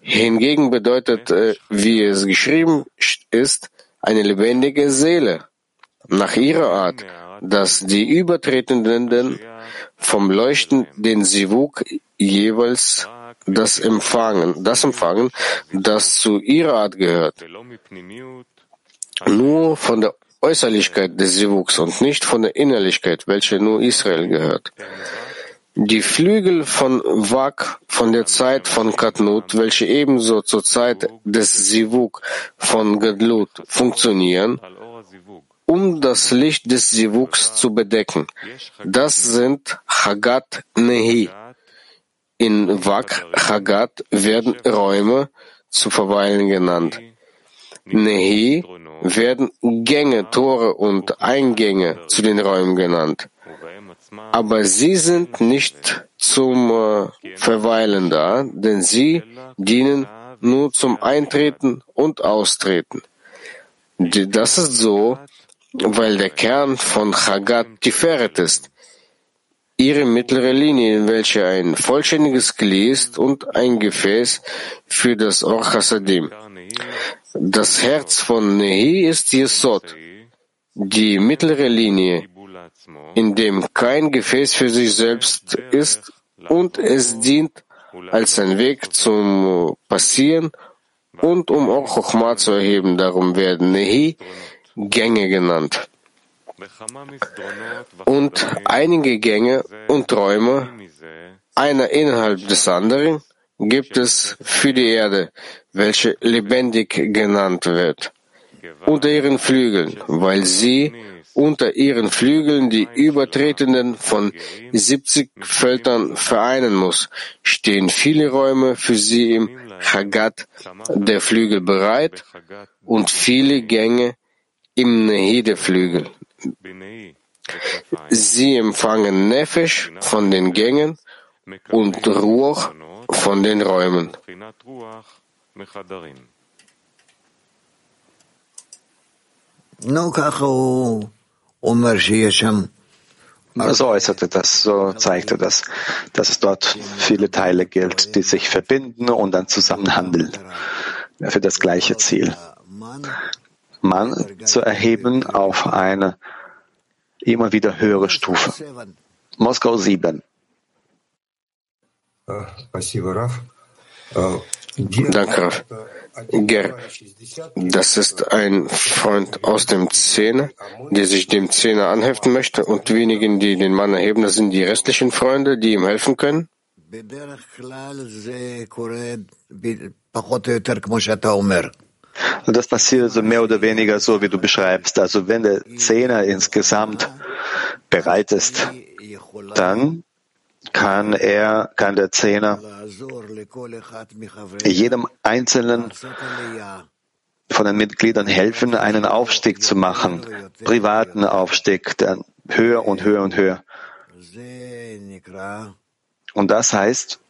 Hingegen bedeutet, äh, wie es geschrieben ist, eine lebendige Seele nach ihrer Art, dass die Übertretenden vom Leuchten den Sivuk jeweils das empfangen, das empfangen, das zu ihrer Art gehört. Nur von der Äußerlichkeit des Sivuks und nicht von der Innerlichkeit, welche nur Israel gehört. Die Flügel von Wak von der Zeit von Katnut, welche ebenso zur Zeit des Sivuk von Gadlut funktionieren, um das Licht des Sivuks zu bedecken. Das sind Hagat Nehi. In Wak Hagat werden Räume zu verweilen genannt. Nehi werden Gänge, Tore und Eingänge zu den Räumen genannt. Aber sie sind nicht zum äh, Verweilen da, denn sie dienen nur zum Eintreten und Austreten. Das ist so, weil der Kern von Chagat Tiferet ist. Ihre mittlere Linie, in welche ein vollständiges Kli ist und ein Gefäß für das Orchasadim. Das Herz von Nehi ist Yesod, die mittlere Linie, in dem kein Gefäß für sich selbst ist und es dient als ein Weg zum Passieren und um auch Chochma zu erheben. Darum werden Nehi Gänge genannt. Und einige Gänge und Räume, einer innerhalb des anderen, gibt es für die Erde, welche lebendig genannt wird, unter ihren Flügeln, weil sie unter ihren Flügeln die Übertretenden von 70 Völkern vereinen muss, stehen viele Räume für sie im Chagat der Flügel bereit und viele Gänge im Nehide-Flügel. Sie empfangen Nefesh von den Gängen und Ruach von den Räumen. So äußerte das, so zeigte das, dass es dort viele Teile gilt, die sich verbinden und dann zusammen handeln für das gleiche Ziel. Mann zu erheben auf eine immer wieder höhere Stufe. Moskau 7. Danke, Rav. Ger, das ist ein Freund aus dem Zehner, der sich dem Zehner anheften möchte und diejenigen, die den Mann erheben, das sind die restlichen Freunde, die ihm helfen können? Und das passiert so mehr oder weniger so, wie du beschreibst. Also wenn der Zehner insgesamt bereit ist, dann kann er, kann der Zehner jedem Einzelnen von den Mitgliedern helfen, einen Aufstieg zu machen, privaten Aufstieg, dann höher und höher und höher. Und das heißt,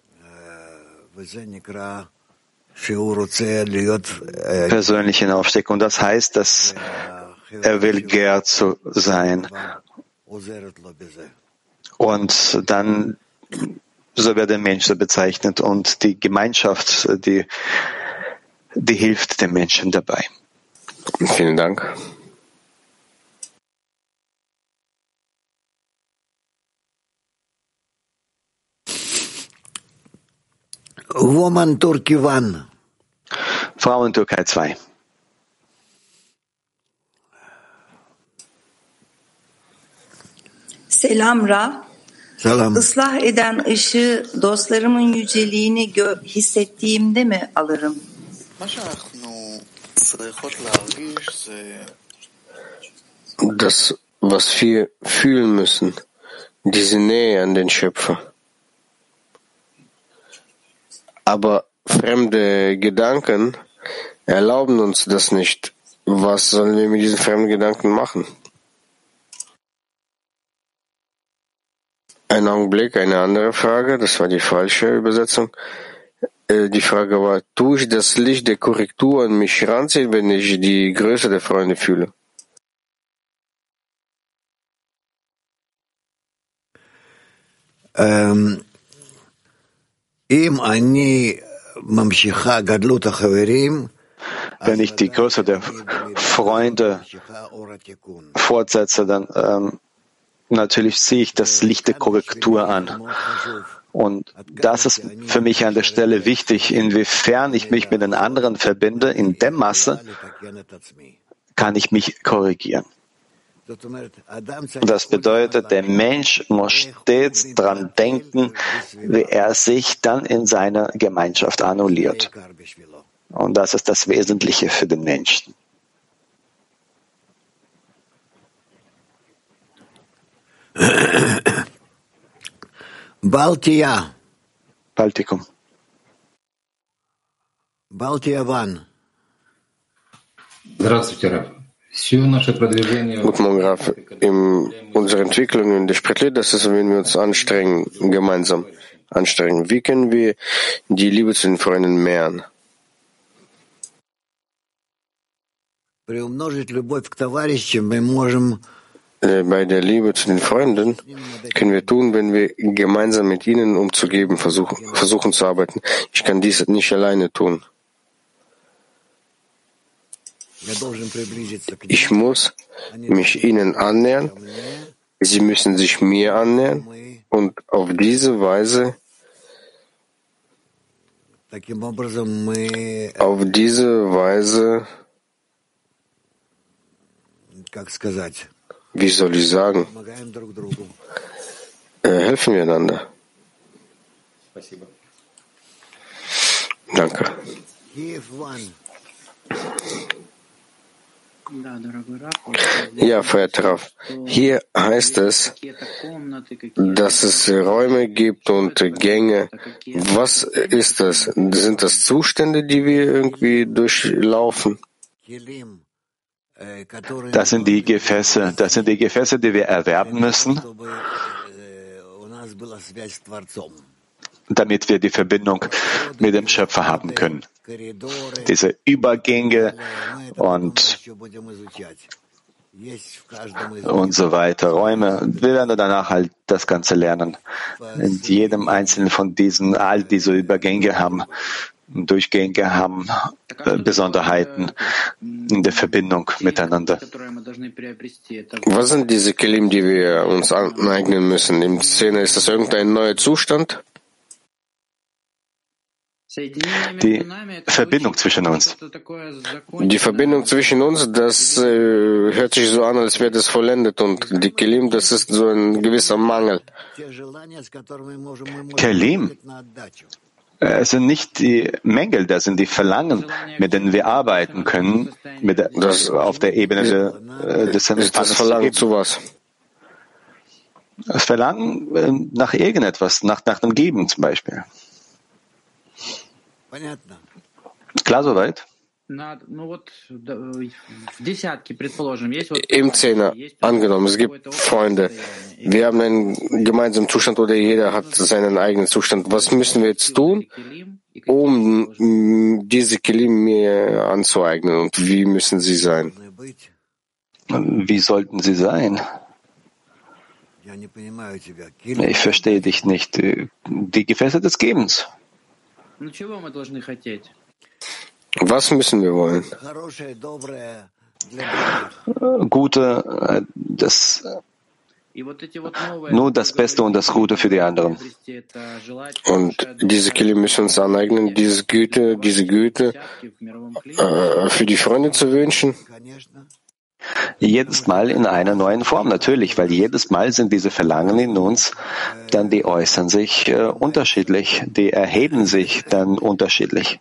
persönlichen Aufstieg. Und das heißt, dass er will Gerd zu sein. Und dann, so wird der Mensch so bezeichnet und die Gemeinschaft, die, die hilft dem Menschen dabei. Vielen Dank. Woman Turkey One. Frauen Türkei 2. Selam Ra. Selam. Islah eden ışığı dostlarımın yüceliğini hissettiğimde mi alırım? Das, was wir fühlen müssen, diese Nähe an den Schöpfer. Aber fremde Gedanken erlauben uns das nicht. Was sollen wir mit diesen fremden Gedanken machen? Ein Augenblick, eine andere Frage, das war die falsche Übersetzung. Äh, die Frage war, tue ich das Licht der Korrektur an mich ranziehen, wenn ich die Größe der Freunde fühle? Ähm, wenn ich die Größe der Freunde fortsetze, dann ähm, natürlich sehe ich das Licht der Korrektur an. Und das ist für mich an der Stelle wichtig. Inwiefern ich mich mit den anderen verbinde, in der Masse kann ich mich korrigieren. Das bedeutet, der Mensch muss stets daran denken, wie er sich dann in seiner Gemeinschaft annulliert. Und das ist das Wesentliche für den Menschen. Baltia. Baltikum. Baltia One. Здравствуйте, Раф. Guten Morgen. In unserer Entwicklung in der Sprache, das ist, wenn wir uns anstrengen, gemeinsam anstrengen. Wie können wir die Liebe zu den Freunden mehren? Äh, bei der Liebe zu den Freunden können wir tun, wenn wir gemeinsam mit ihnen umzugeben versuchen, versuchen zu arbeiten. Ich kann dies nicht alleine tun. Ich muss mich ihnen annähern, sie müssen sich mir annähern und auf diese Weise auf diese Weise wie soll ich sagen, äh, helfen wir einander. Danke. Ja, verehrter Rav, hier heißt es, dass es Räume gibt und Gänge. Was ist das? Sind das Zustände, die wir irgendwie durchlaufen? Das sind die Gefäße, das sind die Gefäße, die wir erwerben müssen, damit wir die Verbindung mit dem Schöpfer haben können. Diese Übergänge und und so weiter, Räume. Wir werden danach halt das Ganze lernen. In jedem einzelnen von diesen, all diese Übergänge haben Durchgänge haben äh, Besonderheiten in der Verbindung miteinander. Was sind diese Kelim, die wir uns aneignen müssen? Im Szene ist das irgendein neuer Zustand? Die Verbindung zwischen uns. Die Verbindung zwischen uns, das äh, hört sich so an, als wäre das vollendet und die Kelim, das ist so ein gewisser Mangel. Kelim es sind nicht die Mängel, das sind die Verlangen, mit denen wir arbeiten können, mit der, das auf der Ebene der, des ist das Verlangen zu was? Das Verlangen äh, nach irgendetwas, nach, nach dem Geben zum Beispiel. Klar soweit? Im Zehner, angenommen, es gibt Freunde. Wir haben einen gemeinsamen Zustand oder jeder hat seinen eigenen Zustand. Was müssen wir jetzt tun, um diese Kelim mir anzueignen und wie müssen sie sein? Wie sollten sie sein? Ich verstehe dich nicht. Die Gefäße des Gebens. Was müssen wir wollen? Gute, das Nur das Beste und das Gute für die anderen. Und diese Kille müssen uns aneignen, diese Güte, diese Güte äh, für die Freunde zu wünschen. Jedes Mal in einer neuen Form, natürlich, weil jedes Mal sind diese Verlangen in uns, dann die äußern sich äh, unterschiedlich, die erheben sich dann unterschiedlich.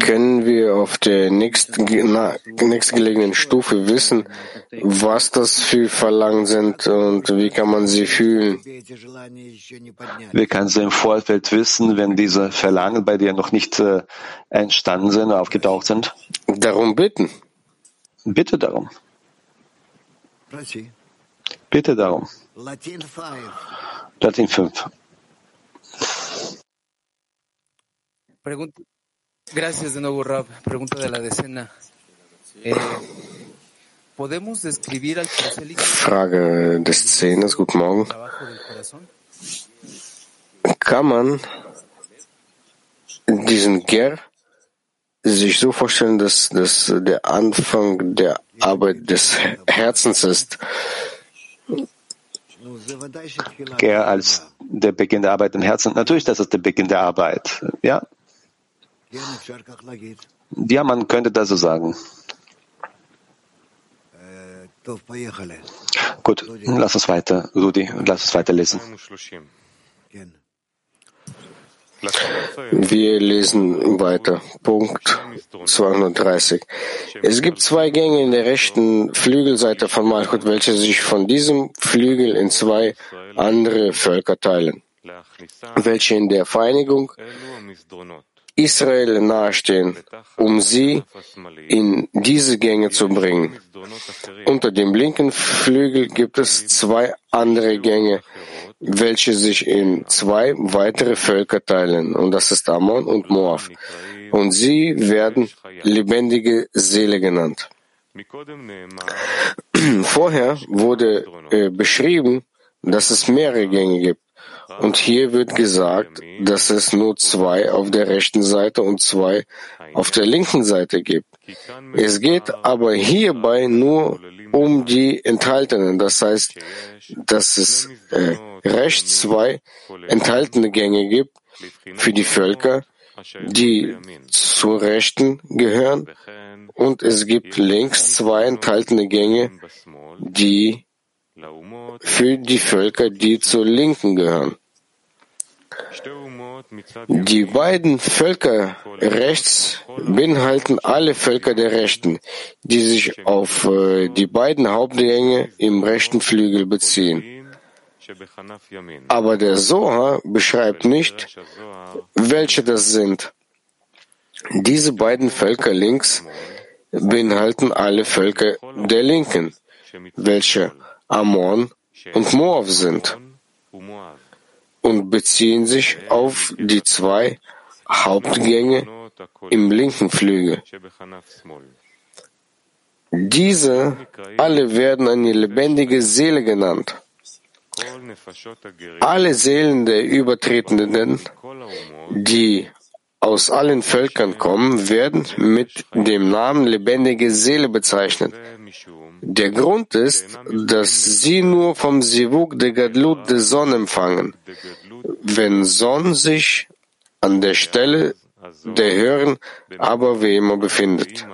Können wir auf der nächstgelegenen Stufe wissen, was das für Verlangen sind und wie kann man sie fühlen? Wie kannst du im Vorfeld wissen, wenn diese Verlangen bei dir noch nicht äh, entstanden sind, aufgetaucht sind? Darum bitten. Bitte darum. Bitte darum. Latin 5. Pregunta, gracias de nuevo, Rab. Pregunta de la decena. Eh, ¿Podemos describir al prosélito? Frage des Zehners, guten Morgen. Kann man diesen Ger sich so vorstellen, dass das der Anfang der Arbeit des Herzens ist? Ger als der Beginn der Arbeit im Herzen. Natürlich, das ist der Beginn der Arbeit. Ja. Ja, man könnte das so sagen. Gut, lass uns weiter, Rudi, lass uns weiterlesen. Wir lesen weiter. Punkt 230. Es gibt zwei Gänge in der rechten Flügelseite von Malchut, welche sich von diesem Flügel in zwei andere Völker teilen, welche in der Vereinigung Israel nahestehen, um sie in diese Gänge zu bringen. Unter dem linken Flügel gibt es zwei andere Gänge, welche sich in zwei weitere Völker teilen, und das ist Ammon und Moab. Und sie werden lebendige Seele genannt. Vorher wurde äh, beschrieben, dass es mehrere Gänge gibt. Und hier wird gesagt, dass es nur zwei auf der rechten Seite und zwei auf der linken Seite gibt. Es geht aber hierbei nur um die enthaltenen. Das heißt, dass es äh, rechts zwei enthaltene Gänge gibt für die Völker, die zur Rechten gehören, und es gibt links zwei enthaltene Gänge, die für die Völker, die zur Linken gehören. Die beiden Völker rechts beinhalten alle Völker der Rechten, die sich auf äh, die beiden Hauptgänge im rechten Flügel beziehen. Aber der Soha beschreibt nicht, welche das sind. Diese beiden Völker links beinhalten alle Völker der Linken, welche Ammon und Moab sind und beziehen sich auf die zwei Hauptgänge im linken Flügel. Diese alle werden eine lebendige Seele genannt. Alle Seelen der Übertretenden, die aus allen Völkern kommen, werden mit dem Namen lebendige Seele bezeichnet. Der Grund ist, dass sie nur vom Sivuk der Gadlut der Sonne empfangen. Wenn Son sich an der Stelle der höheren aber wie immer befindet.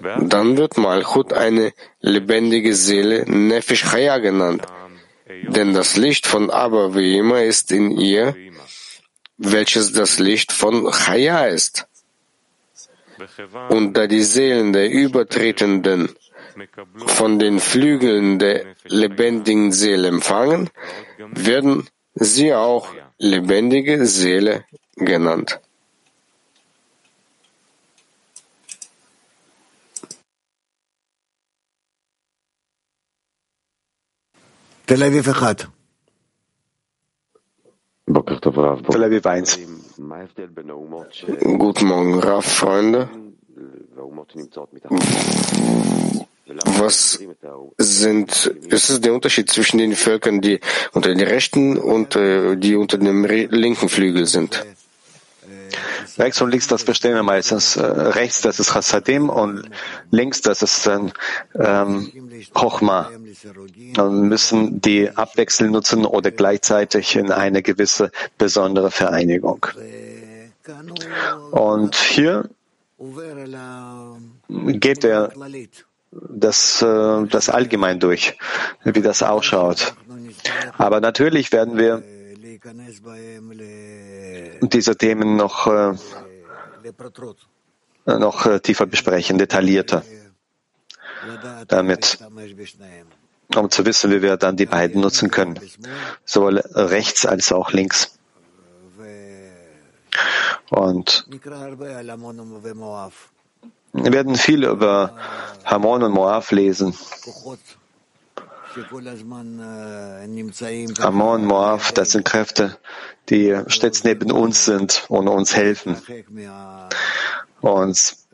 Dann wird Malchut eine lebendige Seele Nefesh Chaya genannt, denn das Licht von Aber wie immer ist in ihr, welches das Licht von Chaya ist. Und da die Seelen der Übertretenden von den Flügeln der lebendigen Seele empfangen, werden sie auch lebendige Seele genannt. Tel Aviv 1. Tel Aviv 1. Guten Morgen, Raff, Freunde. Was sind, ist es der Unterschied zwischen den Völkern, die unter den rechten und äh, die unter dem linken Flügel sind? Rechts und links, das verstehen wir meistens. Äh, rechts, das ist Chassadim und links, das ist ähm, Chochma. Wir müssen die abwechselnd nutzen oder gleichzeitig in eine gewisse besondere Vereinigung. Und hier geht er das, äh, das allgemein durch, wie das ausschaut. Aber natürlich werden wir diese Themen noch, äh, noch äh, tiefer besprechen, detaillierter, damit, um zu wissen, wie wir dann die beiden nutzen können, sowohl rechts als auch links. Und wir werden viel über Hamon und Moab lesen. Amon, Moab, das sind Kräfte, die stets neben uns sind und uns helfen. Uns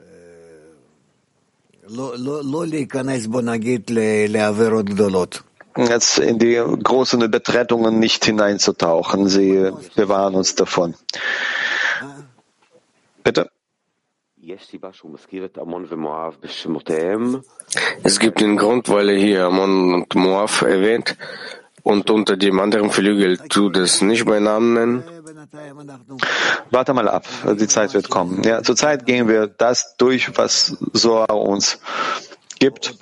jetzt in die großen Übertretungen nicht hineinzutauchen. Sie bewahren uns davon. Bitte? Es gibt den Grund, weil er hier Ammon und Moab erwähnt und unter dem anderen Flügel tut es nicht bei Namen nennen. Warte mal ab, die Zeit wird kommen. Ja, zurzeit gehen wir das durch, was Soa uns gibt.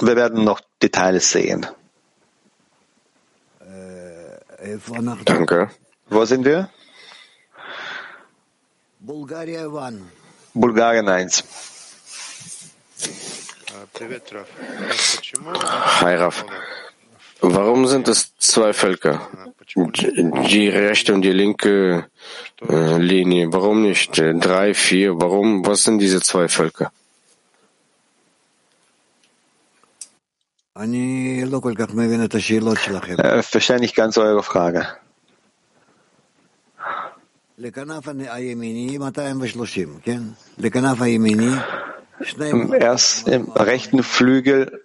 Wir werden noch Details sehen. Danke. Wo sind wir? Bulgarien 1. Hi Raf. Warum sind es zwei Völker? Die rechte und die linke äh, Linie. Warum nicht drei, vier? Warum? Was sind diese zwei Völker? Ich äh, verstehe nicht ganz eure Frage. Erst im rechten Flügel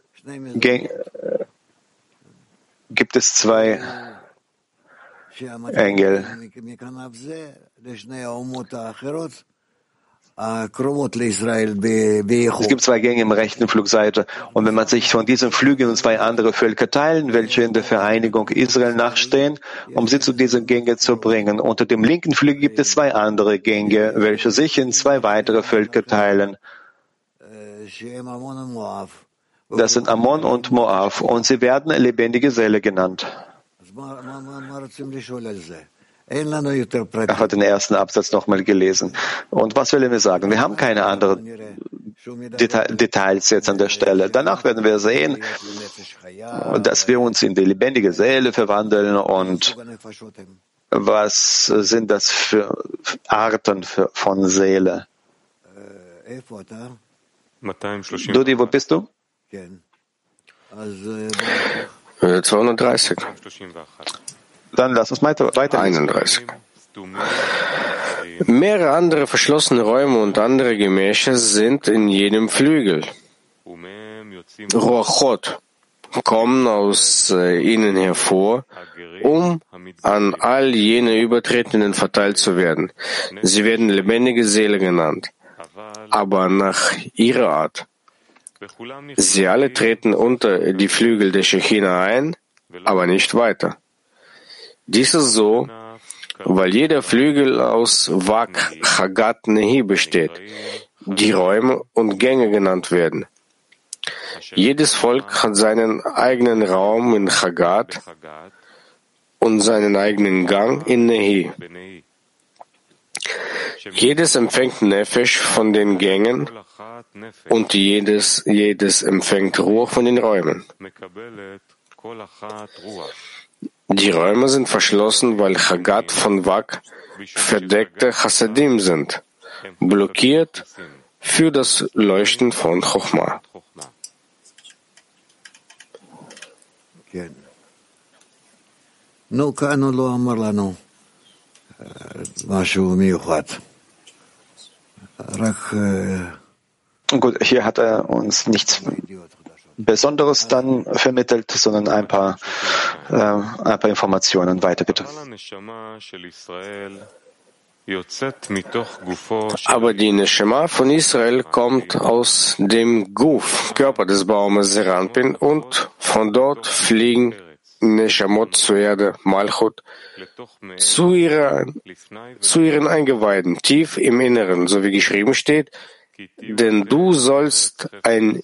gibt es zwei Engel. Es gibt zwei Gänge im rechten Flugseite. Und wenn man sich von diesen Flügeln zwei andere Völker teilen, welche in der Vereinigung Israel nachstehen, um sie zu diesen Gängen zu bringen. Unter dem linken Flügel gibt es zwei andere Gänge, welche sich in zwei weitere Völker teilen. Das sind Ammon und Moab. Und sie werden lebendige Seele genannt. Er hat den ersten Absatz nochmal gelesen. Und was will er mir sagen? Wir haben keine anderen Details jetzt an der Stelle. Danach werden wir sehen, dass wir uns in die lebendige Seele verwandeln und was sind das für Arten von Seele? Dudi, wo bist du? 230. Dann lass uns weiter. weiter 31. Mehrere andere verschlossene Räume und andere Gemächer sind in jedem Flügel. Ruachot kommen aus äh, ihnen hervor, um an all jene Übertretenden verteilt zu werden. Sie werden lebendige Seele genannt, aber nach ihrer Art. Sie alle treten unter die Flügel der Shechina ein, aber nicht weiter. Dies ist so, weil jeder Flügel aus Wak Chagat Nehi besteht, die Räume und Gänge genannt werden. Jedes Volk hat seinen eigenen Raum in Chagat und seinen eigenen Gang in Nehi. Jedes empfängt Nefesh von den Gängen und jedes, jedes empfängt Ruhe von den Räumen. Die Räume sind verschlossen, weil Chagat von Wak verdeckte Chassadim sind, blockiert für das Leuchten von Chochma. Gut, hier hat er uns nichts Besonderes dann vermittelt, sondern ein paar, äh, ein paar Informationen. Weiter bitte. Aber die Neshama von Israel kommt aus dem Guf, Körper des Baumes Seranpin, und von dort fliegen Neshamot zur Erde, Malchut, zu, ihrer, zu ihren Eingeweiden, tief im Inneren, so wie geschrieben steht, denn du sollst ein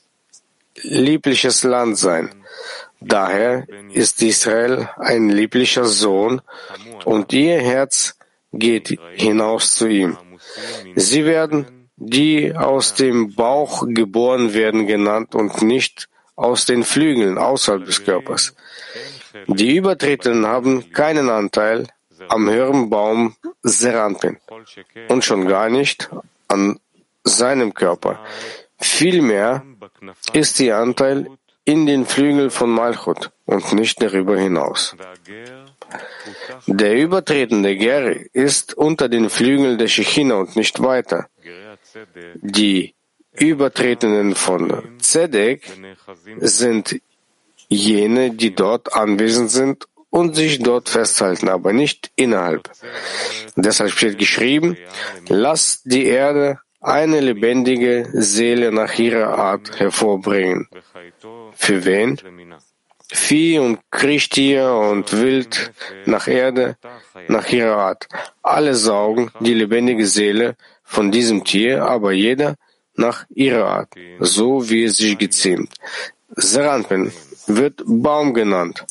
liebliches Land sein. Daher ist Israel ein lieblicher Sohn und ihr Herz geht hinaus zu ihm. Sie werden die aus dem Bauch geboren werden genannt und nicht aus den Flügeln außerhalb des Körpers. Die Übertretenden haben keinen Anteil am höheren Baum Seranpin und schon gar nicht an seinem Körper. Vielmehr ist ihr Anteil in den Flügeln von Malchut und nicht darüber hinaus. Der übertretende Ger ist unter den Flügeln der Shechina und nicht weiter. Die Übertretenden von Zedek sind jene, die dort anwesend sind und sich dort festhalten, aber nicht innerhalb. Deshalb steht geschrieben, lasst die Erde eine lebendige Seele nach ihrer Art hervorbringen. Für wen? Vieh und Kriechtier und Wild nach Erde, nach ihrer Art. Alle saugen die lebendige Seele von diesem Tier, aber jeder nach ihrer Art, so wie es sich geziemt. Seranpen wird Baum genannt,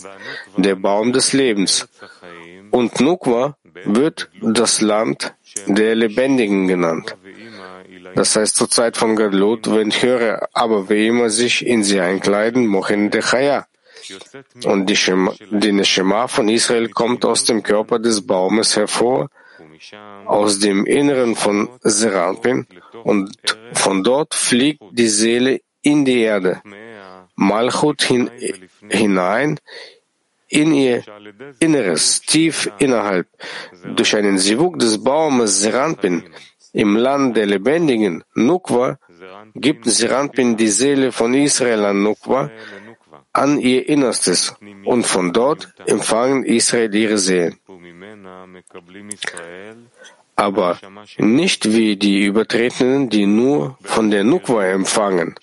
der Baum des Lebens. Und Nukwa wird das Land der Lebendigen genannt. Das heißt zur Zeit von Gadlut, wenn ich höre, aber wie immer sich in sie einkleiden, mochen de Chaya. Und die, Shema, die Neshama von Israel kommt aus dem Körper des Baumes hervor, aus dem Inneren von Serampin, und von dort fliegt die Seele in die Erde. Malchut hin, hinein in ihr Inneres, tief innerhalb. Durch einen Sivuk des Baumes Seranpin im Land der Lebendigen, Nukwa, gibt Seranpin die Seele von Israel an Nukwa, an ihr Innerstes, und von dort empfangen Israel ihre Seelen aber nicht wie die Übertretenen, die nur von der Nukwa empfangen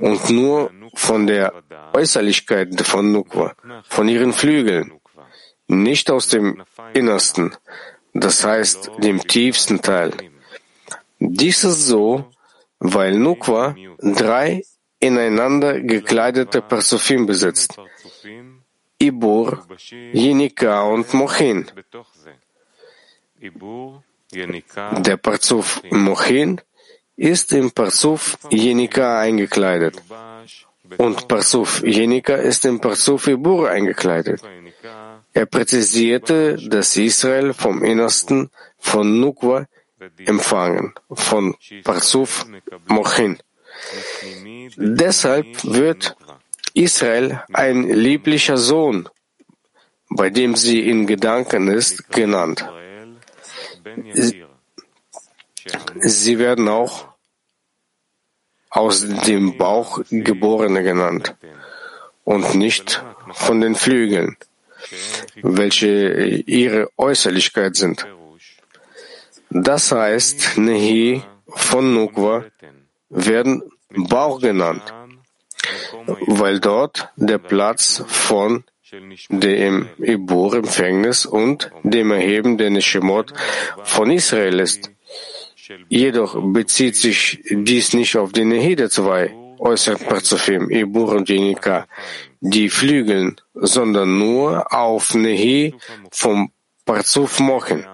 und nur von der Äußerlichkeit von Nukwa, von ihren Flügeln, nicht aus dem Innersten, das heißt dem tiefsten Teil. Dies ist so, weil Nukwa drei ineinander gekleidete Persufim besitzt. Ibur, Jenika und Mochin. Der Parzuf Mochin ist im Parzuf Jenika eingekleidet und Parzuf Jenika ist im Parzuf Ibur eingekleidet. Er präzisierte, dass Israel vom Innersten von Nukwa empfangen, von Parzuf Mochin. Deshalb wird Israel ein lieblicher Sohn, bei dem sie in Gedanken ist, genannt. Sie werden auch aus dem Bauch Geborene genannt und nicht von den Flügeln, welche ihre Äußerlichkeit sind. Das heißt, Nehi von Nukwa werden Bauch genannt, weil dort der Platz von dem Ibur-Empfängnis und dem Erheben der Neshemot von Israel ist. Jedoch bezieht sich dies nicht auf die Nehi der zwei äußeren Parzufim, Ibur und Jenika, die Flügeln, sondern nur auf Nehi vom Parzuf Mochen,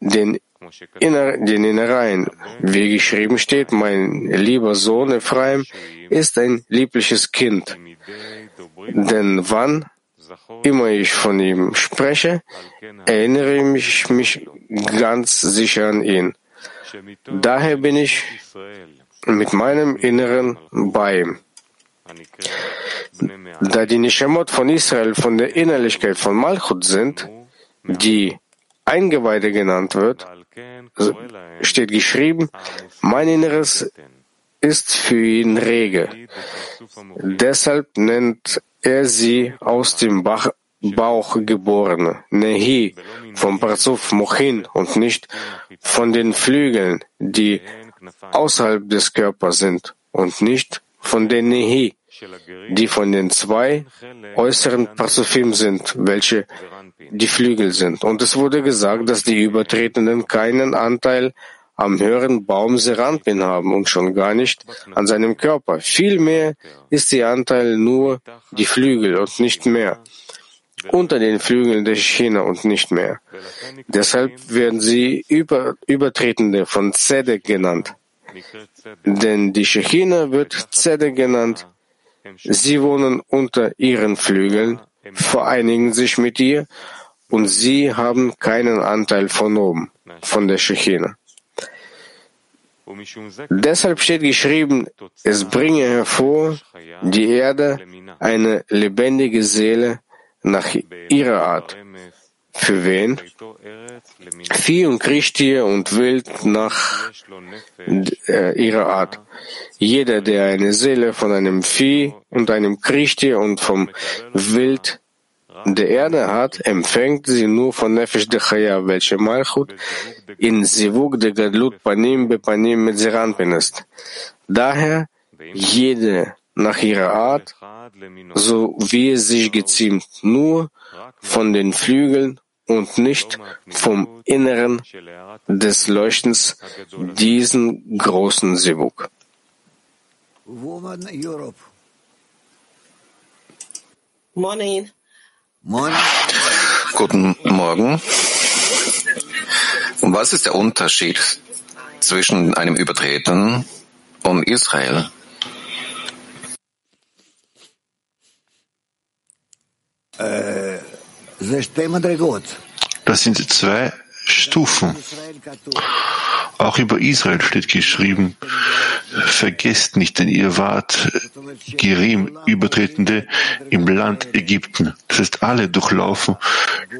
den, Inner, den Innereien. Wie geschrieben steht, mein lieber Sohn Ephraim ist ein liebliches Kind. Denn wann immer ich von ihm spreche, erinnere ich mich ganz sicher an ihn. Daher bin ich mit meinem Inneren bei ihm. Da die Nishamot von Israel von der Innerlichkeit von Malchut sind, die Eingeweide genannt wird, steht geschrieben, mein Inneres ist für ihn rege. Deshalb nennt er sie aus dem Bauch geborene, Nehi, vom Parzuf Mochin und nicht von den Flügeln, die außerhalb des Körpers sind und nicht von den Nehi, die von den zwei äußeren Parzufim sind, welche die Flügel sind. Und es wurde gesagt, dass die Übertretenden keinen Anteil am höheren Baum Serampin haben und schon gar nicht an seinem Körper. Vielmehr ist ihr Anteil nur die Flügel und nicht mehr. Unter den Flügeln der China und nicht mehr. Deshalb werden sie über, Übertretende von Zedek genannt. Denn die Shechina wird Zedek genannt. Sie wohnen unter ihren Flügeln, vereinigen sich mit ihr und sie haben keinen Anteil von oben, von der Shechina. Deshalb steht geschrieben, es bringe hervor die Erde eine lebendige Seele nach ihrer Art. Für wen? Vieh und Kriechtier und Wild nach äh, ihrer Art. Jeder, der eine Seele von einem Vieh und einem Kriechtier und vom Wild der Erde hat, empfängt sie nur von Nefesh de Chaya, welche Malchut in Sivuk de Gadlut Panim be Panim mit Seranpin ist. Daher jede nach ihrer Art, so wie es sich geziemt, nur von den Flügeln und nicht vom Inneren des Leuchtens, diesen großen Sivuk. Morning. Guten Morgen. Und was ist der Unterschied zwischen einem Übertreten und Israel? Das sind zwei Stufen. Auch über Israel steht geschrieben, vergesst nicht, denn ihr wart Gerim, Übertretende im Land Ägypten. Das heißt, alle durchlaufen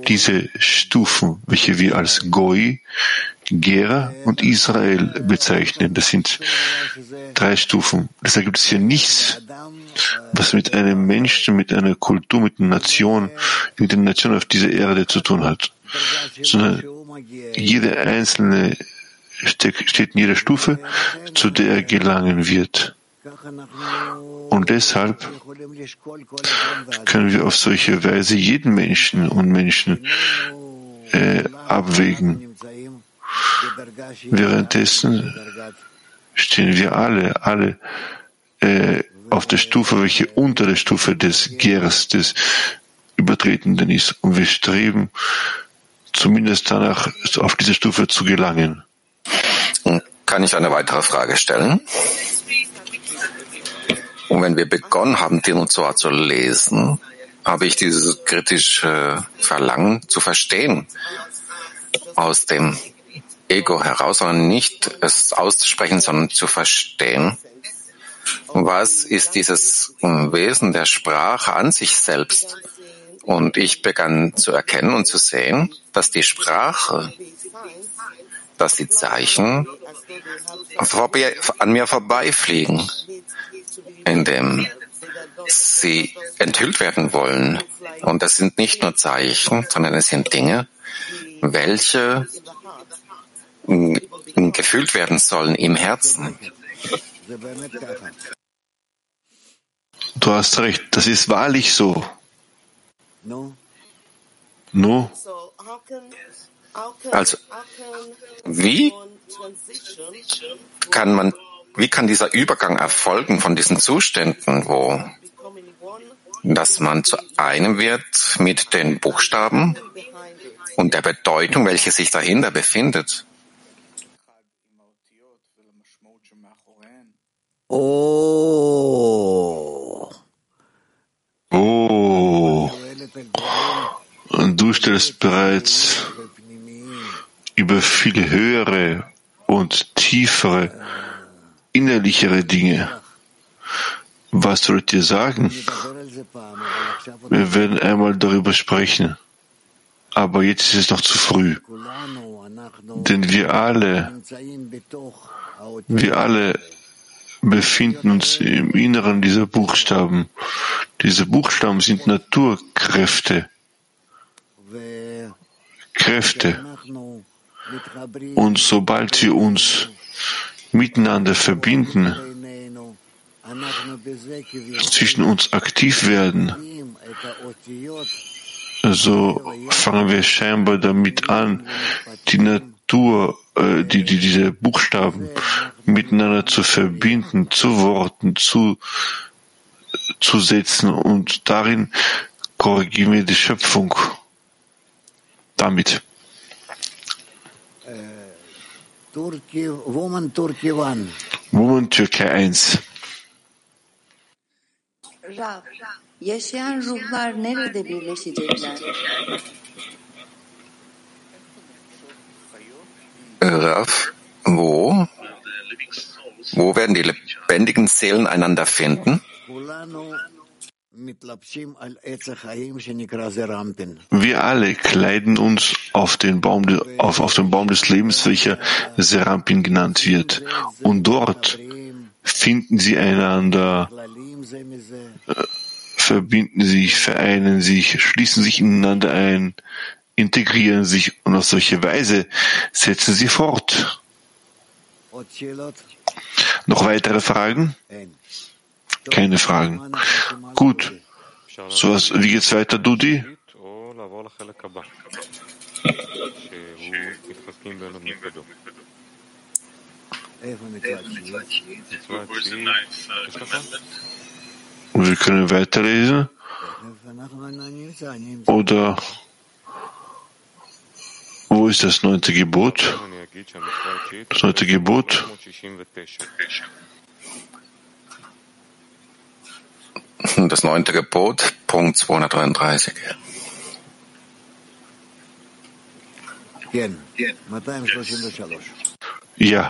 diese Stufen, welche wir als Goi, Gera und Israel bezeichnen. Das sind drei Stufen. Deshalb gibt es hier nichts, was mit einem Menschen, mit einer Kultur, mit einer Nation, mit einer Nation auf dieser Erde zu tun hat, sondern jede einzelne steht in jeder Stufe, zu der er gelangen wird. Und deshalb können wir auf solche Weise jeden Menschen und Menschen äh, abwägen. Währenddessen stehen wir alle, alle äh, auf der Stufe, welche unter der Stufe des Gers, des Übertretenden ist. Und wir streben zumindest danach, auf diese Stufe zu gelangen. Kann ich eine weitere Frage stellen? Und wenn wir begonnen haben, Din und Zohar zu lesen, habe ich dieses kritische Verlangen zu verstehen aus dem Ego heraus, sondern nicht es auszusprechen, sondern zu verstehen, was ist dieses Wesen der Sprache an sich selbst. Und ich begann zu erkennen und zu sehen, dass die Sprache dass die Zeichen an mir vorbeifliegen, indem sie enthüllt werden wollen. Und das sind nicht nur Zeichen, sondern es sind Dinge, welche gefühlt werden sollen im Herzen. Du hast recht, das ist wahrlich so. No? Also, wie kann man, wie kann dieser Übergang erfolgen von diesen Zuständen, wo, dass man zu einem wird mit den Buchstaben und der Bedeutung, welche sich dahinter befindet? Oh. Oh. Du stellst bereits über viel höhere und tiefere, innerlichere Dinge. Was soll ich dir sagen? Wir werden einmal darüber sprechen. Aber jetzt ist es noch zu früh. Denn wir alle, wir alle befinden uns im Inneren dieser Buchstaben. Diese Buchstaben sind Naturkräfte, Kräfte. Und sobald wir uns miteinander verbinden, zwischen uns aktiv werden, so fangen wir scheinbar damit an, die Natur, äh, die, die, diese Buchstaben miteinander zu verbinden, zu Worten, zu, zu setzen und darin korrigieren wir die Schöpfung. Damit. Woman Türkei 1. Rav, yaşayan ruhlar nerede birleşecekler? Rav, wo? Wo werden die lebendigen Seelen einander finden? Wir alle kleiden uns auf den Baum, auf, auf den Baum des Lebens, welcher Serampin genannt wird. Und dort finden sie einander, äh, verbinden sich, vereinen sich, schließen sich ineinander ein, integrieren sich und auf solche Weise setzen sie fort. Noch weitere Fragen? Keine Fragen. Gut. So was, wie geht's weiter, Dudi? Wir können weiterlesen? Oder wo ist das neunte Gebot? Das neunte Gebot? Das neunte Gebot, Punkt 233. Ja,